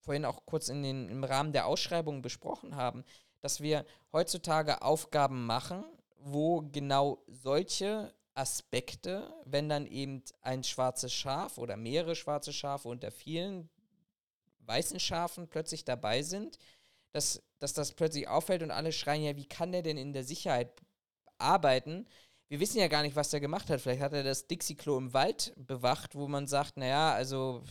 vorhin auch kurz in den, im Rahmen der Ausschreibung besprochen haben, dass wir heutzutage Aufgaben machen, wo genau solche Aspekte, wenn dann eben ein schwarzes Schaf oder mehrere schwarze Schafe unter vielen weißen Schafen plötzlich dabei sind, dass, dass das plötzlich auffällt und alle schreien, ja, wie kann der denn in der Sicherheit arbeiten? Wir wissen ja gar nicht, was der gemacht hat. Vielleicht hat er das Dixie-Klo im Wald bewacht, wo man sagt, naja, also,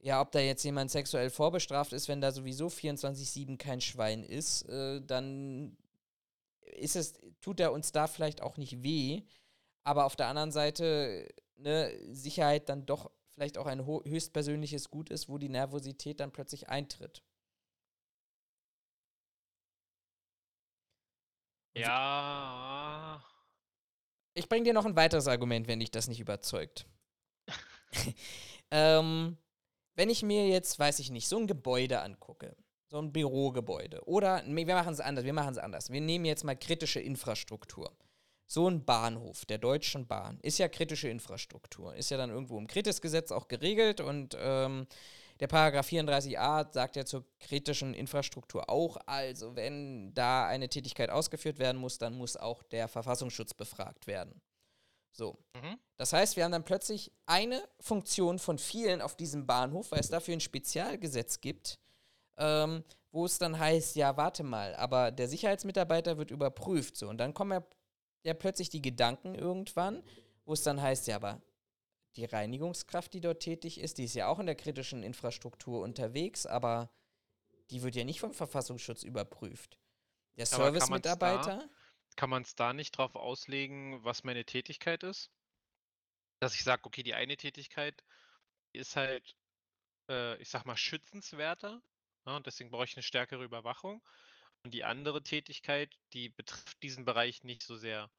ja, ob da jetzt jemand sexuell vorbestraft ist, wenn da sowieso 24-7 kein Schwein ist, äh, dann ist es, tut er uns da vielleicht auch nicht weh. Aber auf der anderen Seite, ne, Sicherheit dann doch vielleicht auch ein höchstpersönliches Gut ist, wo die Nervosität dann plötzlich eintritt. Ja. Ich bringe dir noch ein weiteres Argument, wenn dich das nicht überzeugt. ähm, wenn ich mir jetzt, weiß ich nicht, so ein Gebäude angucke, so ein Bürogebäude, oder wir machen es anders, wir machen es anders. Wir nehmen jetzt mal kritische Infrastruktur. So ein Bahnhof der Deutschen Bahn ist ja kritische Infrastruktur, ist ja dann irgendwo im Kritisgesetz auch geregelt und ähm, der Paragraph 34a sagt ja zur kritischen Infrastruktur auch, also wenn da eine Tätigkeit ausgeführt werden muss, dann muss auch der Verfassungsschutz befragt werden. So. Mhm. Das heißt, wir haben dann plötzlich eine Funktion von vielen auf diesem Bahnhof, weil es dafür ein Spezialgesetz gibt, ähm, wo es dann heißt, ja, warte mal, aber der Sicherheitsmitarbeiter wird überprüft. So. Und dann kommen ja, ja plötzlich die Gedanken irgendwann, wo es dann heißt, ja, aber die Reinigungskraft, die dort tätig ist, die ist ja auch in der kritischen Infrastruktur unterwegs, aber die wird ja nicht vom Verfassungsschutz überprüft. Der Servicemitarbeiter. Kann man es da, nicht drauf auslegen, was meine Tätigkeit ist? Dass ich sage, okay, die eine Tätigkeit ist halt, äh, ich sag mal, schützenswerter. Ja, ne, und deswegen brauche ich eine stärkere Überwachung. Und die andere Tätigkeit, die betrifft diesen Bereich nicht so sehr.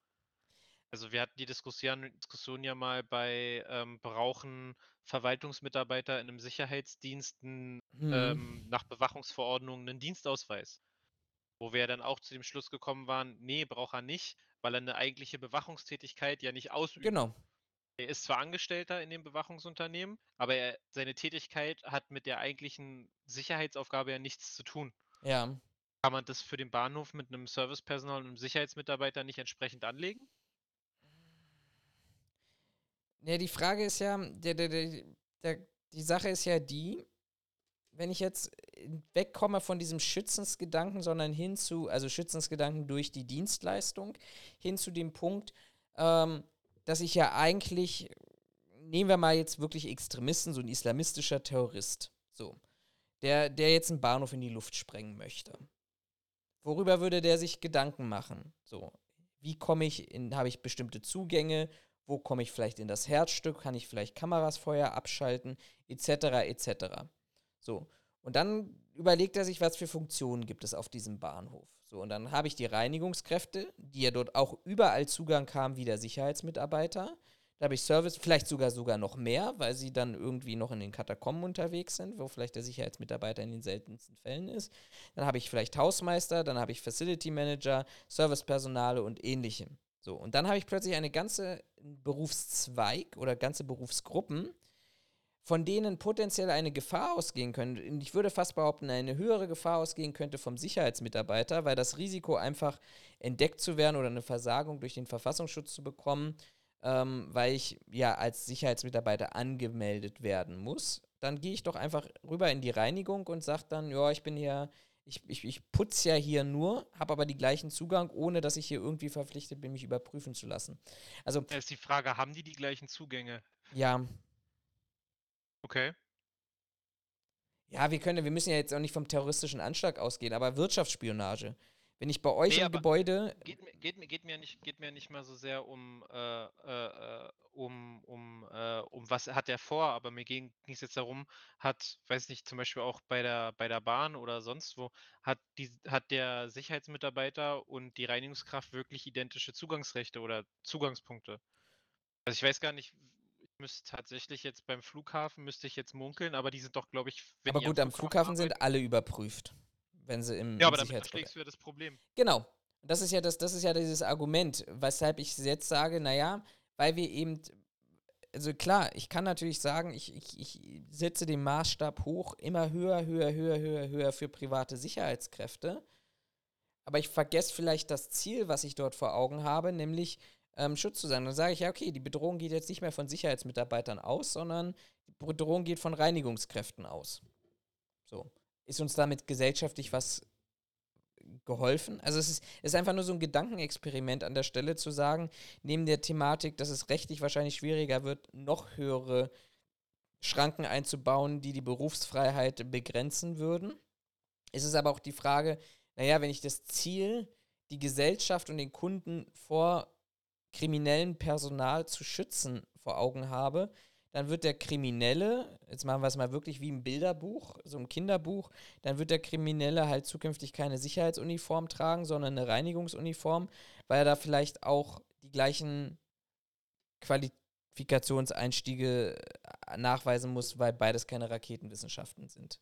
Also wir hatten die Diskussion, Diskussion ja mal bei, ähm, brauchen Verwaltungsmitarbeiter in einem Sicherheitsdienst mhm. ähm, nach Bewachungsverordnung einen Dienstausweis? Wo wir dann auch zu dem Schluss gekommen waren, nee, braucht er nicht, weil er eine eigentliche Bewachungstätigkeit ja nicht ausübt. Genau. Er ist zwar Angestellter in dem Bewachungsunternehmen, aber er, seine Tätigkeit hat mit der eigentlichen Sicherheitsaufgabe ja nichts zu tun. Ja. Kann man das für den Bahnhof mit einem Servicepersonal und einem Sicherheitsmitarbeiter nicht entsprechend anlegen? Ja, die Frage ist ja, der, der, der, der, die Sache ist ja die, wenn ich jetzt wegkomme von diesem Schützensgedanken, sondern hin zu, also Schützensgedanken durch die Dienstleistung, hin zu dem Punkt, ähm, dass ich ja eigentlich, nehmen wir mal jetzt wirklich Extremisten, so ein islamistischer Terrorist, so, der, der jetzt einen Bahnhof in die Luft sprengen möchte. Worüber würde der sich Gedanken machen? So, wie komme ich in, habe ich bestimmte Zugänge, wo komme ich vielleicht in das Herzstück, kann ich vielleicht Kameras vorher abschalten, etc., etc. So, und dann überlegt er sich, was für Funktionen gibt es auf diesem Bahnhof. So, und dann habe ich die Reinigungskräfte, die ja dort auch überall Zugang haben wie der Sicherheitsmitarbeiter. Da habe ich Service, vielleicht sogar sogar noch mehr, weil sie dann irgendwie noch in den Katakomben unterwegs sind, wo vielleicht der Sicherheitsmitarbeiter in den seltensten Fällen ist. Dann habe ich vielleicht Hausmeister, dann habe ich Facility Manager, Servicepersonale und ähnlichem. So, und dann habe ich plötzlich eine ganze Berufszweig oder ganze Berufsgruppen, von denen potenziell eine Gefahr ausgehen könnte. Und ich würde fast behaupten, eine höhere Gefahr ausgehen könnte vom Sicherheitsmitarbeiter, weil das Risiko einfach entdeckt zu werden oder eine Versagung durch den Verfassungsschutz zu bekommen, ähm, weil ich ja als Sicherheitsmitarbeiter angemeldet werden muss. Dann gehe ich doch einfach rüber in die Reinigung und sage dann, ja, ich bin hier ich, ich, ich putze ja hier nur, habe aber die gleichen Zugang, ohne dass ich hier irgendwie verpflichtet bin, mich überprüfen zu lassen. Also. Da ist die Frage, haben die die gleichen Zugänge? Ja. Okay. Ja, wir können, wir müssen ja jetzt auch nicht vom terroristischen Anschlag ausgehen, aber Wirtschaftsspionage. Wenn ich bei euch nee, im Gebäude. Geht, geht, geht, mir nicht, geht mir nicht mal so sehr um, äh, äh, um, um, äh, um was hat er vor, aber mir ging es jetzt darum, hat, weiß nicht, zum Beispiel auch bei der, bei der Bahn oder sonst wo, hat, die, hat der Sicherheitsmitarbeiter und die Reinigungskraft wirklich identische Zugangsrechte oder Zugangspunkte? Also ich weiß gar nicht, ich müsste tatsächlich jetzt beim Flughafen, müsste ich jetzt munkeln, aber die sind doch, glaube ich, wenn Aber gut, am Flughafen, Flughafen sind alle überprüft wenn sie im Ja, aber damit schlägst du ja das Problem. Genau. Das ist ja das, das ist ja dieses Argument, weshalb ich jetzt sage, naja, weil wir eben also klar, ich kann natürlich sagen, ich, ich, ich setze den Maßstab hoch, immer höher, höher, höher, höher, höher für private Sicherheitskräfte. Aber ich vergesse vielleicht das Ziel, was ich dort vor Augen habe, nämlich ähm, Schutz zu sein. Dann sage ich ja, okay, die Bedrohung geht jetzt nicht mehr von Sicherheitsmitarbeitern aus, sondern die Bedrohung geht von Reinigungskräften aus. So. Ist uns damit gesellschaftlich was geholfen? Also es ist, ist einfach nur so ein Gedankenexperiment an der Stelle zu sagen, neben der Thematik, dass es rechtlich wahrscheinlich schwieriger wird, noch höhere Schranken einzubauen, die die Berufsfreiheit begrenzen würden. Ist es aber auch die Frage, naja, wenn ich das Ziel, die Gesellschaft und den Kunden vor kriminellem Personal zu schützen vor Augen habe, dann wird der Kriminelle, jetzt machen wir es mal wirklich wie ein Bilderbuch, so ein Kinderbuch, dann wird der Kriminelle halt zukünftig keine Sicherheitsuniform tragen, sondern eine Reinigungsuniform, weil er da vielleicht auch die gleichen Qualifikationseinstiege äh, nachweisen muss, weil beides keine Raketenwissenschaften sind.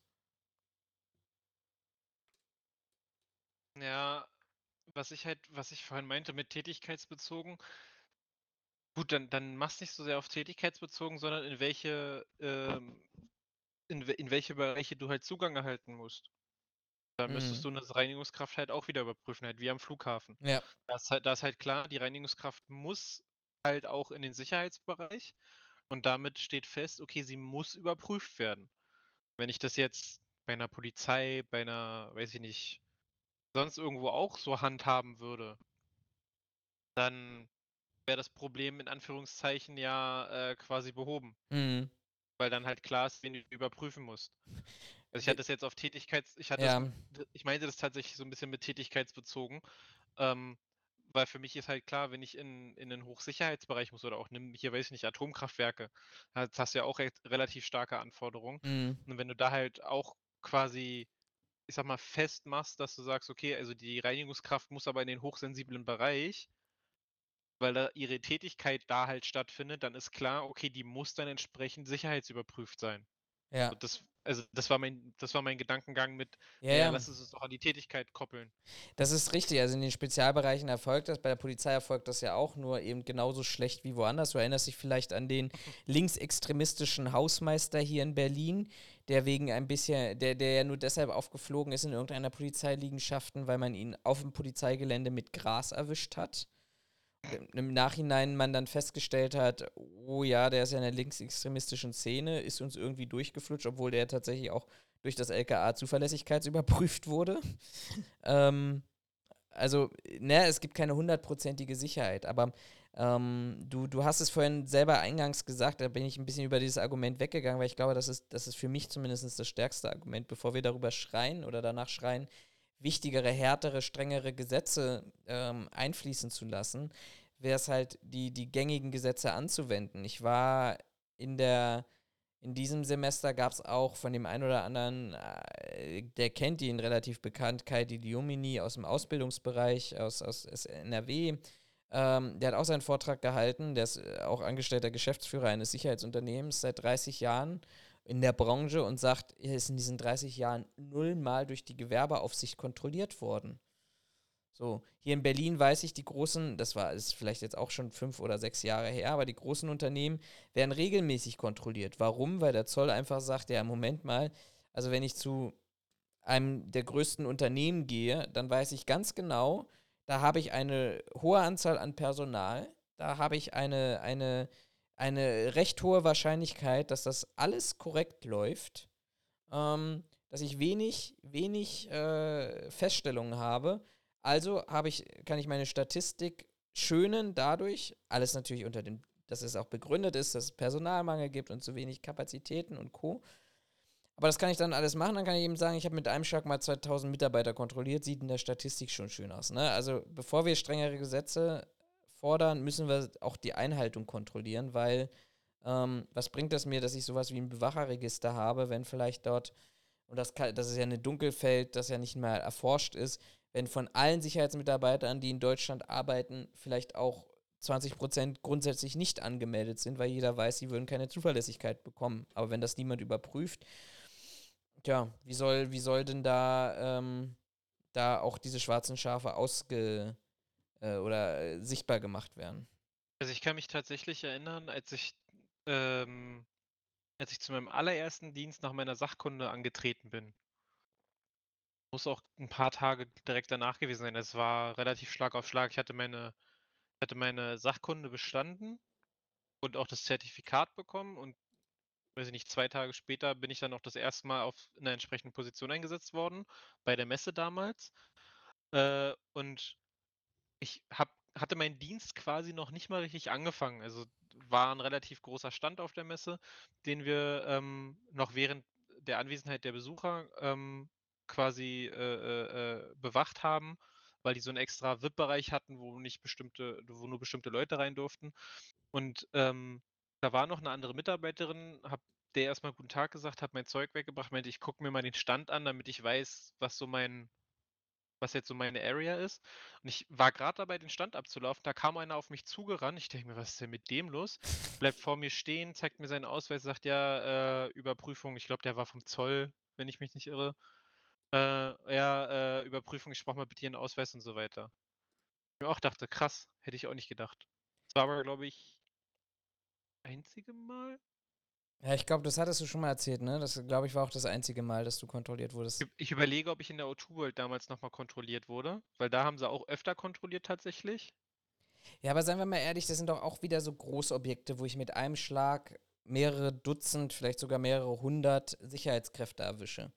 Ja, was ich halt, was ich vorhin meinte mit tätigkeitsbezogen, gut, dann, dann machst nicht so sehr auf tätigkeitsbezogen, sondern in welche, ähm, in, in welche Bereiche du halt Zugang erhalten musst. Da müsstest Mhm. du eine Reinigungskraft halt auch wieder überprüfen, halt wie am Flughafen. Ja. Da ist halt, da ist halt klar, die Reinigungskraft muss halt auch in den Sicherheitsbereich und damit steht fest, okay, sie muss überprüft werden. Wenn ich das jetzt bei einer Polizei, bei einer, weiß ich nicht, sonst irgendwo auch so handhaben würde, dann wäre das Problem in Anführungszeichen ja äh, quasi behoben, Mhm. weil dann halt klar ist, wen du überprüfen musst. Also ich Ge- hatte das jetzt auf Tätigkeits, ich hatte Ja. das, ich meinte das tatsächlich so ein bisschen mit tätigkeitsbezogen, ähm, weil für mich ist halt klar, wenn ich in, in den Hochsicherheitsbereich muss oder auch nimm hier weiß ich nicht Atomkraftwerke, da hast du ja auch relativ starke Anforderungen. Mhm. Und wenn du da halt auch quasi, ich sag mal, festmachst, dass du sagst, okay, also die Reinigungskraft muss aber in den hochsensiblen Bereich, weil da ihre Tätigkeit da halt stattfindet, dann ist klar, okay, die muss dann entsprechend sicherheitsüberprüft sein. Ja. Und das, also das war mein, das war mein Gedankengang mit, Ja, ja, ja. lass es uns doch an die Tätigkeit koppeln. Das ist richtig. Also in den Spezialbereichen erfolgt das. Bei der Polizei erfolgt das ja auch, nur eben genauso schlecht wie woanders. Du erinnerst dich vielleicht an den linksextremistischen Hausmeister hier in Berlin, der wegen ein bisschen, der, der ja nur deshalb aufgeflogen ist in irgendeiner Polizeiliegenschaften, weil man ihn auf dem Polizeigelände mit Gras erwischt hat. Im Nachhinein man dann festgestellt hat, oh ja, der ist ja in der linksextremistischen Szene, ist uns irgendwie durchgeflutscht, obwohl der tatsächlich auch durch das LKA zuverlässigkeitsüberprüft wurde. ähm, also, ne, es gibt keine hundertprozentige Sicherheit, aber ähm, du, du hast es vorhin selber eingangs gesagt, da bin ich ein bisschen über dieses Argument weggegangen, weil ich glaube, das ist, das ist für mich zumindest das stärkste Argument, bevor wir darüber schreien oder danach schreien, wichtigere, härtere, strengere Gesetze ähm, einfließen zu lassen, wäre es halt, die, die gängigen Gesetze anzuwenden. Ich war in der in diesem Semester gab es auch von dem einen oder anderen, äh, der kennt ihn relativ bekannt, Kai Diomini aus dem Ausbildungsbereich, aus, aus NRW. Ähm, der hat auch seinen Vortrag gehalten. Der ist äh, auch angestellter Geschäftsführer eines Sicherheitsunternehmens seit 30 Jahren in der Branche und sagt, er ist in diesen 30 Jahren nullmal durch die Gewerbeaufsicht kontrolliert worden. So, hier in Berlin weiß ich, die großen, das war ist vielleicht jetzt auch schon fünf oder sechs Jahre her, aber die großen Unternehmen werden regelmäßig kontrolliert. Warum? Weil der Zoll einfach sagt, ja, Moment mal, also wenn ich zu einem der größten Unternehmen gehe, dann weiß ich ganz genau, da habe ich eine hohe Anzahl an Personal, da habe ich eine, eine, eine recht hohe Wahrscheinlichkeit, dass das alles korrekt läuft, ähm, dass ich wenig, wenig äh, Feststellungen habe. Also habe ich, kann ich meine Statistik schönen dadurch, alles natürlich unter dem, dass es auch begründet ist, dass es Personalmangel gibt und zu wenig Kapazitäten und Co. Aber das kann ich dann alles machen. Dann kann ich eben sagen, ich habe mit einem Schlag mal 2000 Mitarbeiter kontrolliert. Sieht in der Statistik schon schön aus. Ne? Also bevor wir strengere Gesetze fordern, müssen wir auch die Einhaltung kontrollieren, weil ähm, was bringt das mir, dass ich sowas wie ein Bewacherregister habe, wenn vielleicht dort, und das, kann, das ist ja ein Dunkelfeld, das ja nicht mehr erforscht ist, wenn von allen Sicherheitsmitarbeitern, die in Deutschland arbeiten, vielleicht auch 20 Prozent grundsätzlich nicht angemeldet sind, weil jeder weiß, sie würden keine Zuverlässigkeit bekommen. Aber wenn das niemand überprüft, tja, wie soll, wie soll denn da, ähm, da auch diese schwarzen Schafe ausge äh, oder äh, sichtbar gemacht werden? Also ich kann mich tatsächlich erinnern, als ich ähm, als ich zu meinem allerersten Dienst nach meiner Sachkunde angetreten bin. Muss auch ein paar Tage direkt danach gewesen sein. Es war relativ Schlag auf Schlag. Ich hatte meine, hatte meine Sachkunde bestanden und auch das Zertifikat bekommen und weiß ich nicht, zwei Tage später bin ich dann auch das erste Mal auf einer entsprechenden Position eingesetzt worden, bei der Messe damals. Äh, und ich hab, hatte meinen Dienst quasi noch nicht mal richtig angefangen. Also war ein relativ großer Stand auf der Messe, den wir ähm, noch während der Anwesenheit der Besucher ähm, quasi äh, äh, äh bewacht haben, weil die so einen extra VIP-Bereich hatten, wo nicht bestimmte, wo nur bestimmte Leute rein durften. Und ähm, da war noch eine andere Mitarbeiterin, hab der erstmal guten Tag gesagt, habe mein Zeug weggebracht, meinte, ich gucke mir mal den Stand an, damit ich weiß, was so mein was jetzt so meine Area ist. Und ich war gerade dabei, den Stand abzulaufen. Da kam einer auf mich zugerannt. Ich denke mir, was ist denn mit dem los? Bleibt vor mir stehen, zeigt mir seinen Ausweis, sagt ja, äh, Überprüfung. Ich glaube, der war vom Zoll, wenn ich mich nicht irre. Äh, ja, äh, Überprüfung, ich brauche mal bitte Ihren Ausweis und so weiter. Ich auch dachte, krass, hätte ich auch nicht gedacht. Das war aber, glaube ich, einzige Mal. Ja, ich glaube, das hattest du schon mal erzählt, ne? Das, glaube ich, war auch das einzige Mal, dass du kontrolliert wurdest. Ich, ich überlege, ob ich in der O2 World damals nochmal kontrolliert wurde, weil da haben sie auch öfter kontrolliert tatsächlich. Ja, aber seien wir mal ehrlich, das sind doch auch wieder so Großobjekte, wo ich mit einem Schlag mehrere Dutzend, vielleicht sogar mehrere hundert Sicherheitskräfte erwische.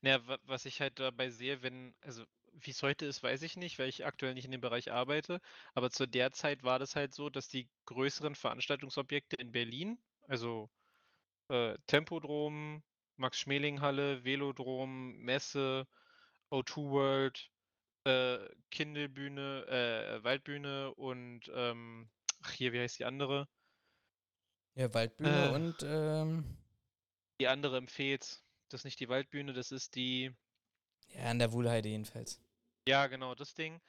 Naja, was ich halt dabei sehe, wenn, also wie es heute ist, weiß ich nicht, weil ich aktuell nicht in dem Bereich arbeite. Aber zu der Zeit war das halt so, dass die größeren Veranstaltungsobjekte in Berlin, also äh, Tempodrom, Max-Schmeling-Halle, Velodrom, Messe, O2 World, äh, Kindelbühne, äh, Waldbühne und ähm, ach hier, wie heißt die andere? Ja, Waldbühne äh, und ähm, die andere empfiehlt. Das ist nicht die Waldbühne, das ist die. Ja, an der Wuhlheide jedenfalls. Ja, genau, das Ding.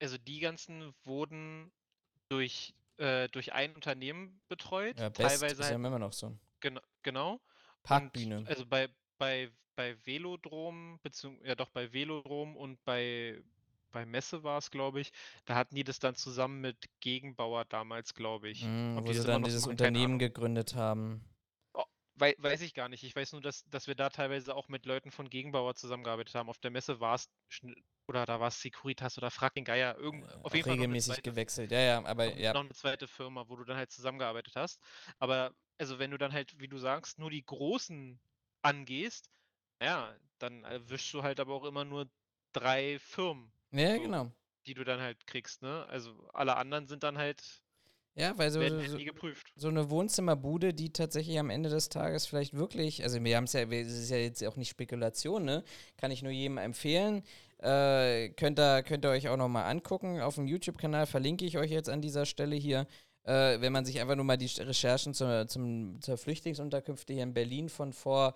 Also die ganzen wurden durch, äh, durch ein Unternehmen betreut. Ja, Best teilweise ist halt, ja immer noch so. Gen genau. Parkbühne. Und, also bei, bei, bei Velodrom, beziehungsweise ja doch bei Velodrom und bei, bei Messe war es, glaube ich, da hatten die das dann zusammen mit Gegenbauer damals, glaube ich. Mm, wo sie dann dieses Unternehmen gegründet haben. Wei weiß ich gar nicht. Ich weiß nur, dass, dass wir da teilweise auch mit Leuten von Gegenbauer zusammengearbeitet haben. Auf der Messe war es oder da war es Securitas oder Frag den Geier, irgend, auf jeden Fall regelmäßig gewechselt. Ja, ja, aber noch, ja. Noch eine zweite Firma, wo du dann halt zusammengearbeitet hast. Aber also wenn du dann halt, wie du sagst, nur die großen angehst, ja, dann erwischst du halt aber auch immer nur drei Firmen. Ja, so, genau. Die du dann halt kriegst, ne? Also alle anderen sind dann halt. Ja, weil so, so, so eine Wohnzimmerbude, die tatsächlich am Ende des Tages vielleicht wirklich, also wir haben es ja, es ist ja jetzt auch nicht Spekulation, ne? Kann ich nur jedem empfehlen. Äh, könnt, ihr, könnt ihr euch auch nochmal angucken. Auf dem YouTube-Kanal verlinke ich euch jetzt an dieser Stelle hier äh, wenn man sich einfach nur mal die Recherchen zur, zum, zur Flüchtlingsunterkünfte hier in Berlin von vor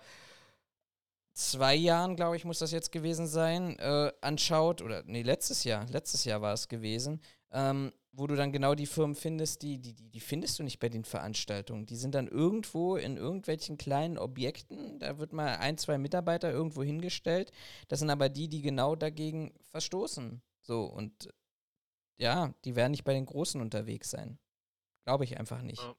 zwei Jahren, glaube ich, muss das jetzt gewesen sein, äh, anschaut, oder nee, letztes Jahr, letztes Jahr war es gewesen, ähm, wo du dann genau die Firmen findest, die, die, die, findest du nicht bei den Veranstaltungen. Die sind dann irgendwo in irgendwelchen kleinen Objekten, da wird mal ein, zwei Mitarbeiter irgendwo hingestellt. Das sind aber die, die genau dagegen verstoßen. So, und ja, die werden nicht bei den Großen unterwegs sein. Glaube ich einfach nicht. Ja.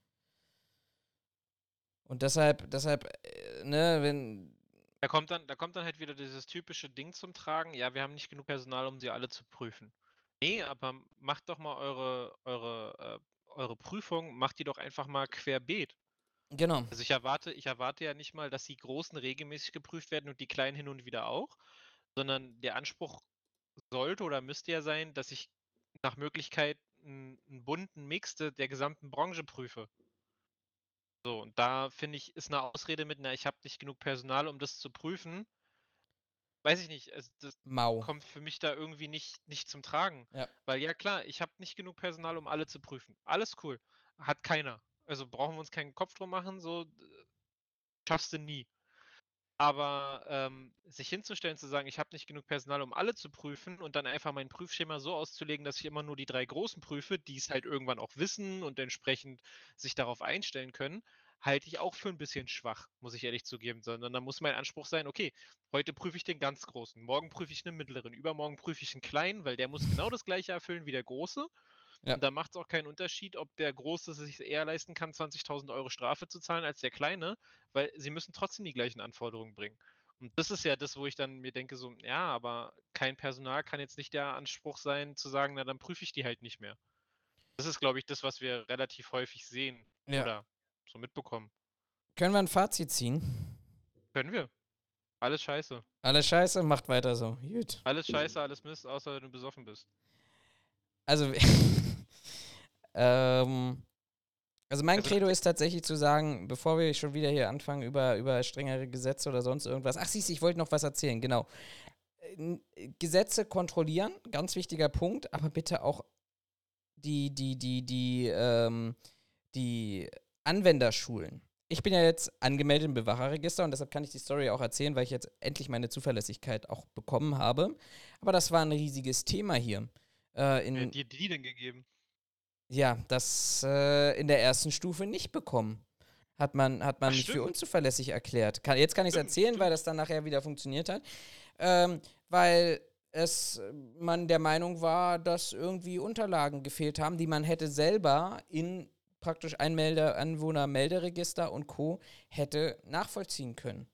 Und deshalb, deshalb, äh, ne, wenn. Da kommt, dann, da kommt dann halt wieder dieses typische Ding zum Tragen, ja, wir haben nicht genug Personal, um sie alle zu prüfen. Nee, aber macht doch mal eure, eure, äh, eure Prüfung, macht die doch einfach mal querbeet. Genau. Also ich erwarte, ich erwarte ja nicht mal, dass die Großen regelmäßig geprüft werden und die Kleinen hin und wieder auch, sondern der Anspruch sollte oder müsste ja sein, dass ich nach Möglichkeit einen, einen bunten Mix de, der gesamten Branche prüfe. So, und da finde ich, ist eine Ausrede mit, na, ich habe nicht genug Personal, um das zu prüfen. Weiß ich nicht, also das Mau. kommt für mich da irgendwie nicht, nicht zum Tragen. Ja. Weil ja klar, ich habe nicht genug Personal, um alle zu prüfen. Alles cool. Hat keiner. Also brauchen wir uns keinen Kopf drum machen, so schaffst du nie. Aber ähm, sich hinzustellen, zu sagen, ich habe nicht genug Personal, um alle zu prüfen und dann einfach mein Prüfschema so auszulegen, dass ich immer nur die drei Großen prüfe, die es halt irgendwann auch wissen und entsprechend sich darauf einstellen können, halte ich auch für ein bisschen schwach, muss ich ehrlich zugeben. Sondern da muss mein Anspruch sein, okay, heute prüfe ich den ganz Großen, morgen prüfe ich einen mittleren, übermorgen prüfe ich einen kleinen, weil der muss genau das gleiche erfüllen wie der Große. Ja. Und da macht es auch keinen Unterschied, ob der Große sich eher leisten kann, 20.000 Euro Strafe zu zahlen als der Kleine, weil sie müssen trotzdem die gleichen Anforderungen bringen. Und das ist ja das, wo ich dann mir denke, so, ja, aber kein Personal kann jetzt nicht der Anspruch sein, zu sagen, na, dann prüfe ich die halt nicht mehr. Das ist, glaube ich, das, was wir relativ häufig sehen Ja. oder so mitbekommen. Können wir ein Fazit ziehen? Können wir. Alles scheiße. Alles scheiße, macht weiter so. Gut. Alles scheiße, alles Mist, außer wenn du besoffen bist. Also, ähm, also mein Also- Credo ist tatsächlich zu sagen, bevor wir schon wieder hier anfangen über, über strengere Gesetze oder sonst irgendwas. Ach, siehst du, ich wollte noch was erzählen, genau. Gesetze kontrollieren, ganz wichtiger Punkt, aber bitte auch die, die, die, die, ähm, die Anwenderschulen. Ich bin ja jetzt angemeldet im Bewacherregister und deshalb kann ich die Story auch erzählen, weil ich jetzt endlich meine Zuverlässigkeit auch bekommen habe. Aber das war ein riesiges Thema hier. Äh, in, Wer hat dir die denn gegeben? ja, das äh, in der ersten Stufe nicht bekommen. Hat man, hat man Ach, mich für unzuverlässig erklärt. Kann, jetzt kann ich es Stimmt, erzählen, weil stimmt. das dann nachher wieder funktioniert hat. Ähm, weil es man der Meinung war, dass irgendwie Unterlagen gefehlt haben, die man hätte selber in praktisch Einmelder, Anwohnermelderegister und Co. hätte nachvollziehen können.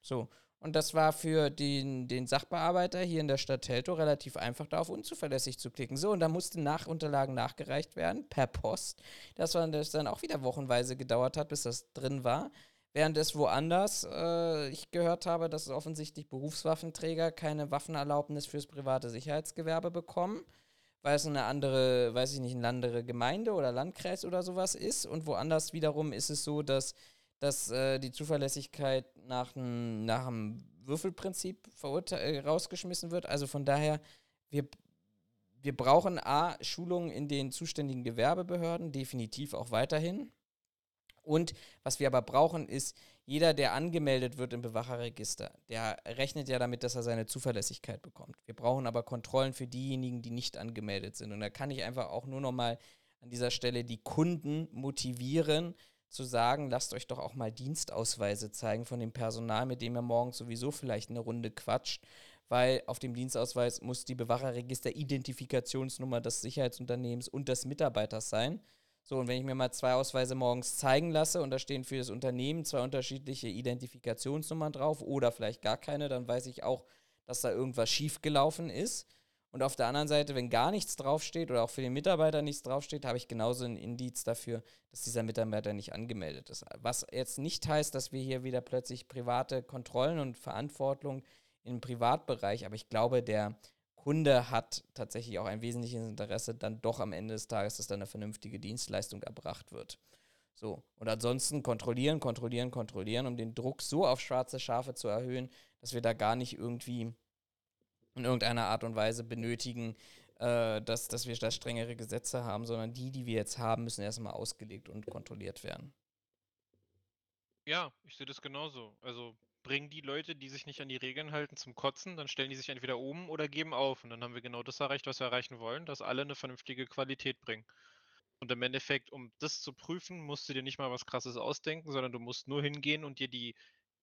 So. Und das war für den, den Sachbearbeiter hier in der Stadt Teltow relativ einfach, da auf unzuverlässig zu klicken. So, und da mussten Nachunterlagen nachgereicht werden, per Post. Das war das dann auch wieder wochenweise gedauert hat, bis das drin war. Während es woanders, äh, ich gehört habe, dass offensichtlich Berufswaffenträger keine Waffenerlaubnis fürs private Sicherheitsgewerbe bekommen, weil es eine andere, weiß ich nicht, eine andere Gemeinde oder Landkreis oder sowas ist. Und woanders wiederum ist es so, dass dass äh, die Zuverlässigkeit nach einem nach dem Würfelprinzip äh, rausgeschmissen wird. Also von daher, wir, wir brauchen A, Schulungen in den zuständigen Gewerbebehörden, definitiv auch weiterhin. Und was wir aber brauchen, ist, jeder, der angemeldet wird im Bewacherregister, der rechnet ja damit, dass er seine Zuverlässigkeit bekommt. Wir brauchen aber Kontrollen für diejenigen, die nicht angemeldet sind. Und da kann ich einfach auch nur noch mal an dieser Stelle die Kunden motivieren, zu sagen, lasst euch doch auch mal Dienstausweise zeigen von dem Personal, mit dem ihr morgens sowieso vielleicht eine Runde quatscht, weil auf dem Dienstausweis muss die Bewacherregister-Identifikationsnummer des Sicherheitsunternehmens und des Mitarbeiters sein. So, und wenn ich mir mal zwei Ausweise morgens zeigen lasse und da stehen für das Unternehmen zwei unterschiedliche Identifikationsnummern drauf oder vielleicht gar keine, dann weiß ich auch, dass da irgendwas schiefgelaufen ist. Und auf der anderen Seite, wenn gar nichts draufsteht oder auch für den Mitarbeiter nichts draufsteht, habe ich genauso ein Indiz dafür, dass dieser Mitarbeiter nicht angemeldet ist. Was jetzt nicht heißt, dass wir hier wieder plötzlich private Kontrollen und Verantwortung im Privatbereich, aber ich glaube, der Kunde hat tatsächlich auch ein wesentliches Interesse, dann doch am Ende des Tages, dass da eine vernünftige Dienstleistung erbracht wird. So, und ansonsten kontrollieren, kontrollieren, kontrollieren, um den Druck so auf schwarze Schafe zu erhöhen, dass wir da gar nicht irgendwie in irgendeiner Art und Weise benötigen, äh, dass, dass wir da strengere Gesetze haben, sondern die, die wir jetzt haben, müssen erstmal ausgelegt und kontrolliert werden. Ja, ich sehe das genauso. Also bringen die Leute, die sich nicht an die Regeln halten, zum Kotzen, dann stellen die sich entweder um oder geben auf. Und dann haben wir genau das erreicht, was wir erreichen wollen, dass alle eine vernünftige Qualität bringen. Und im Endeffekt, um das zu prüfen, musst du dir nicht mal was Krasses ausdenken, sondern du musst nur hingehen und dir die,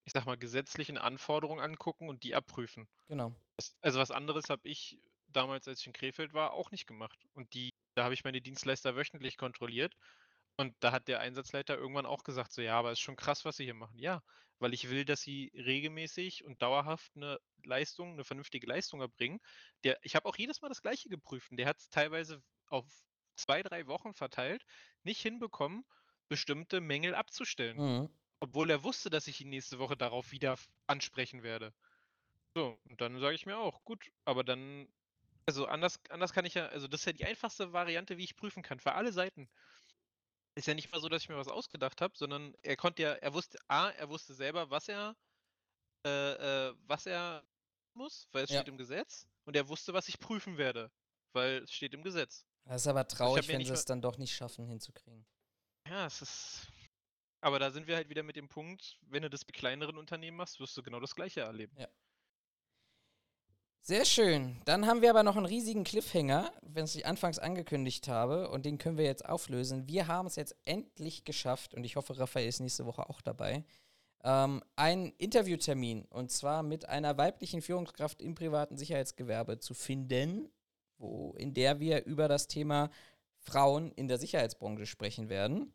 ich sag mal, gesetzlichen Anforderungen angucken und die abprüfen. Genau. Also was anderes habe ich damals, als ich in Krefeld war, auch nicht gemacht. Und die, da habe ich meine Dienstleister wöchentlich kontrolliert. Und da hat der Einsatzleiter irgendwann auch gesagt, so ja, aber ist schon krass, was sie hier machen. Ja, weil ich will, dass sie regelmäßig und dauerhaft eine Leistung, eine vernünftige Leistung erbringen. Der, ich habe auch jedes Mal das Gleiche geprüft. Und der hat es teilweise auf zwei, drei Wochen verteilt nicht hinbekommen, bestimmte Mängel abzustellen. Mhm. Obwohl er wusste, dass ich ihn nächste Woche darauf wieder ansprechen werde. So, und dann sage ich mir auch, gut, aber dann, also anders, anders kann ich ja, also das ist ja die einfachste Variante, wie ich prüfen kann, für alle Seiten. Ist ja nicht mal so, dass ich mir was ausgedacht habe, sondern er konnte ja, er wusste, A, er wusste selber, was er, äh, äh, was er muss, weil es Ja. steht im Gesetz, und er wusste, was ich prüfen werde, weil es steht im Gesetz. Das ist aber traurig, mir wenn sie es dann doch nicht schaffen hinzukriegen. Ja, es ist. Aber da sind wir halt wieder mit dem Punkt, wenn du das bei kleineren Unternehmen machst, wirst du genau das Gleiche erleben. Sehr schön. Dann haben wir aber noch einen riesigen Cliffhanger, wenn ich anfangs angekündigt habe, und den können wir jetzt auflösen. Wir haben es jetzt endlich geschafft, und ich hoffe, Raphael ist nächste Woche auch dabei, ähm, einen Interviewtermin, und zwar mit einer weiblichen Führungskraft im privaten Sicherheitsgewerbe zu finden, wo, in der wir über das Thema Frauen in der Sicherheitsbranche sprechen werden.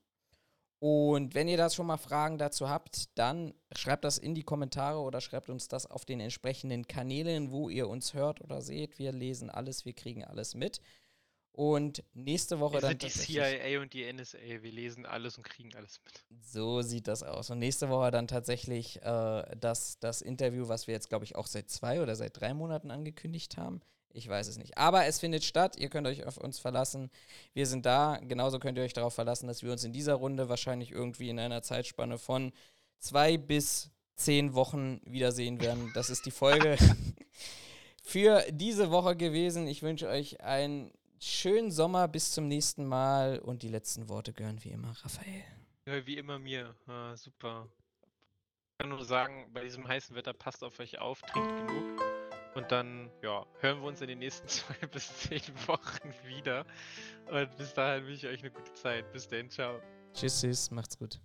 Und wenn ihr das schon mal Fragen dazu habt, dann schreibt das in die Kommentare oder schreibt uns das auf den entsprechenden Kanälen, wo ihr uns hört oder seht. Wir lesen alles, wir kriegen alles mit. Und nächste Woche Wir dann. sind die CIA und die NSA. Wir lesen alles und kriegen alles mit. So sieht das aus. Und nächste Woche dann tatsächlich äh, das, das Interview, was wir jetzt, glaube ich, auch seit zwei oder seit drei Monaten angekündigt haben. Ich weiß es nicht. Aber es findet statt. Ihr könnt euch auf uns verlassen. Wir sind da. Genauso könnt ihr euch darauf verlassen, dass wir uns in dieser Runde wahrscheinlich irgendwie in einer Zeitspanne von zwei bis zehn Wochen wiedersehen werden. Das ist die Folge für diese Woche gewesen. Ich wünsche euch einen schönen Sommer. Bis zum nächsten Mal. Und die letzten Worte gehören wie immer Raphael. Ja, wie immer mir. Ah, super. Ich kann nur sagen, bei diesem heißen Wetter passt auf euch auf, trinkt genug. Und dann, ja, hören wir uns in den nächsten zwei bis zehn Wochen wieder. Und bis dahin wünsche ich euch eine gute Zeit. Bis dann, ciao. Tschüss, tschüss, macht's gut.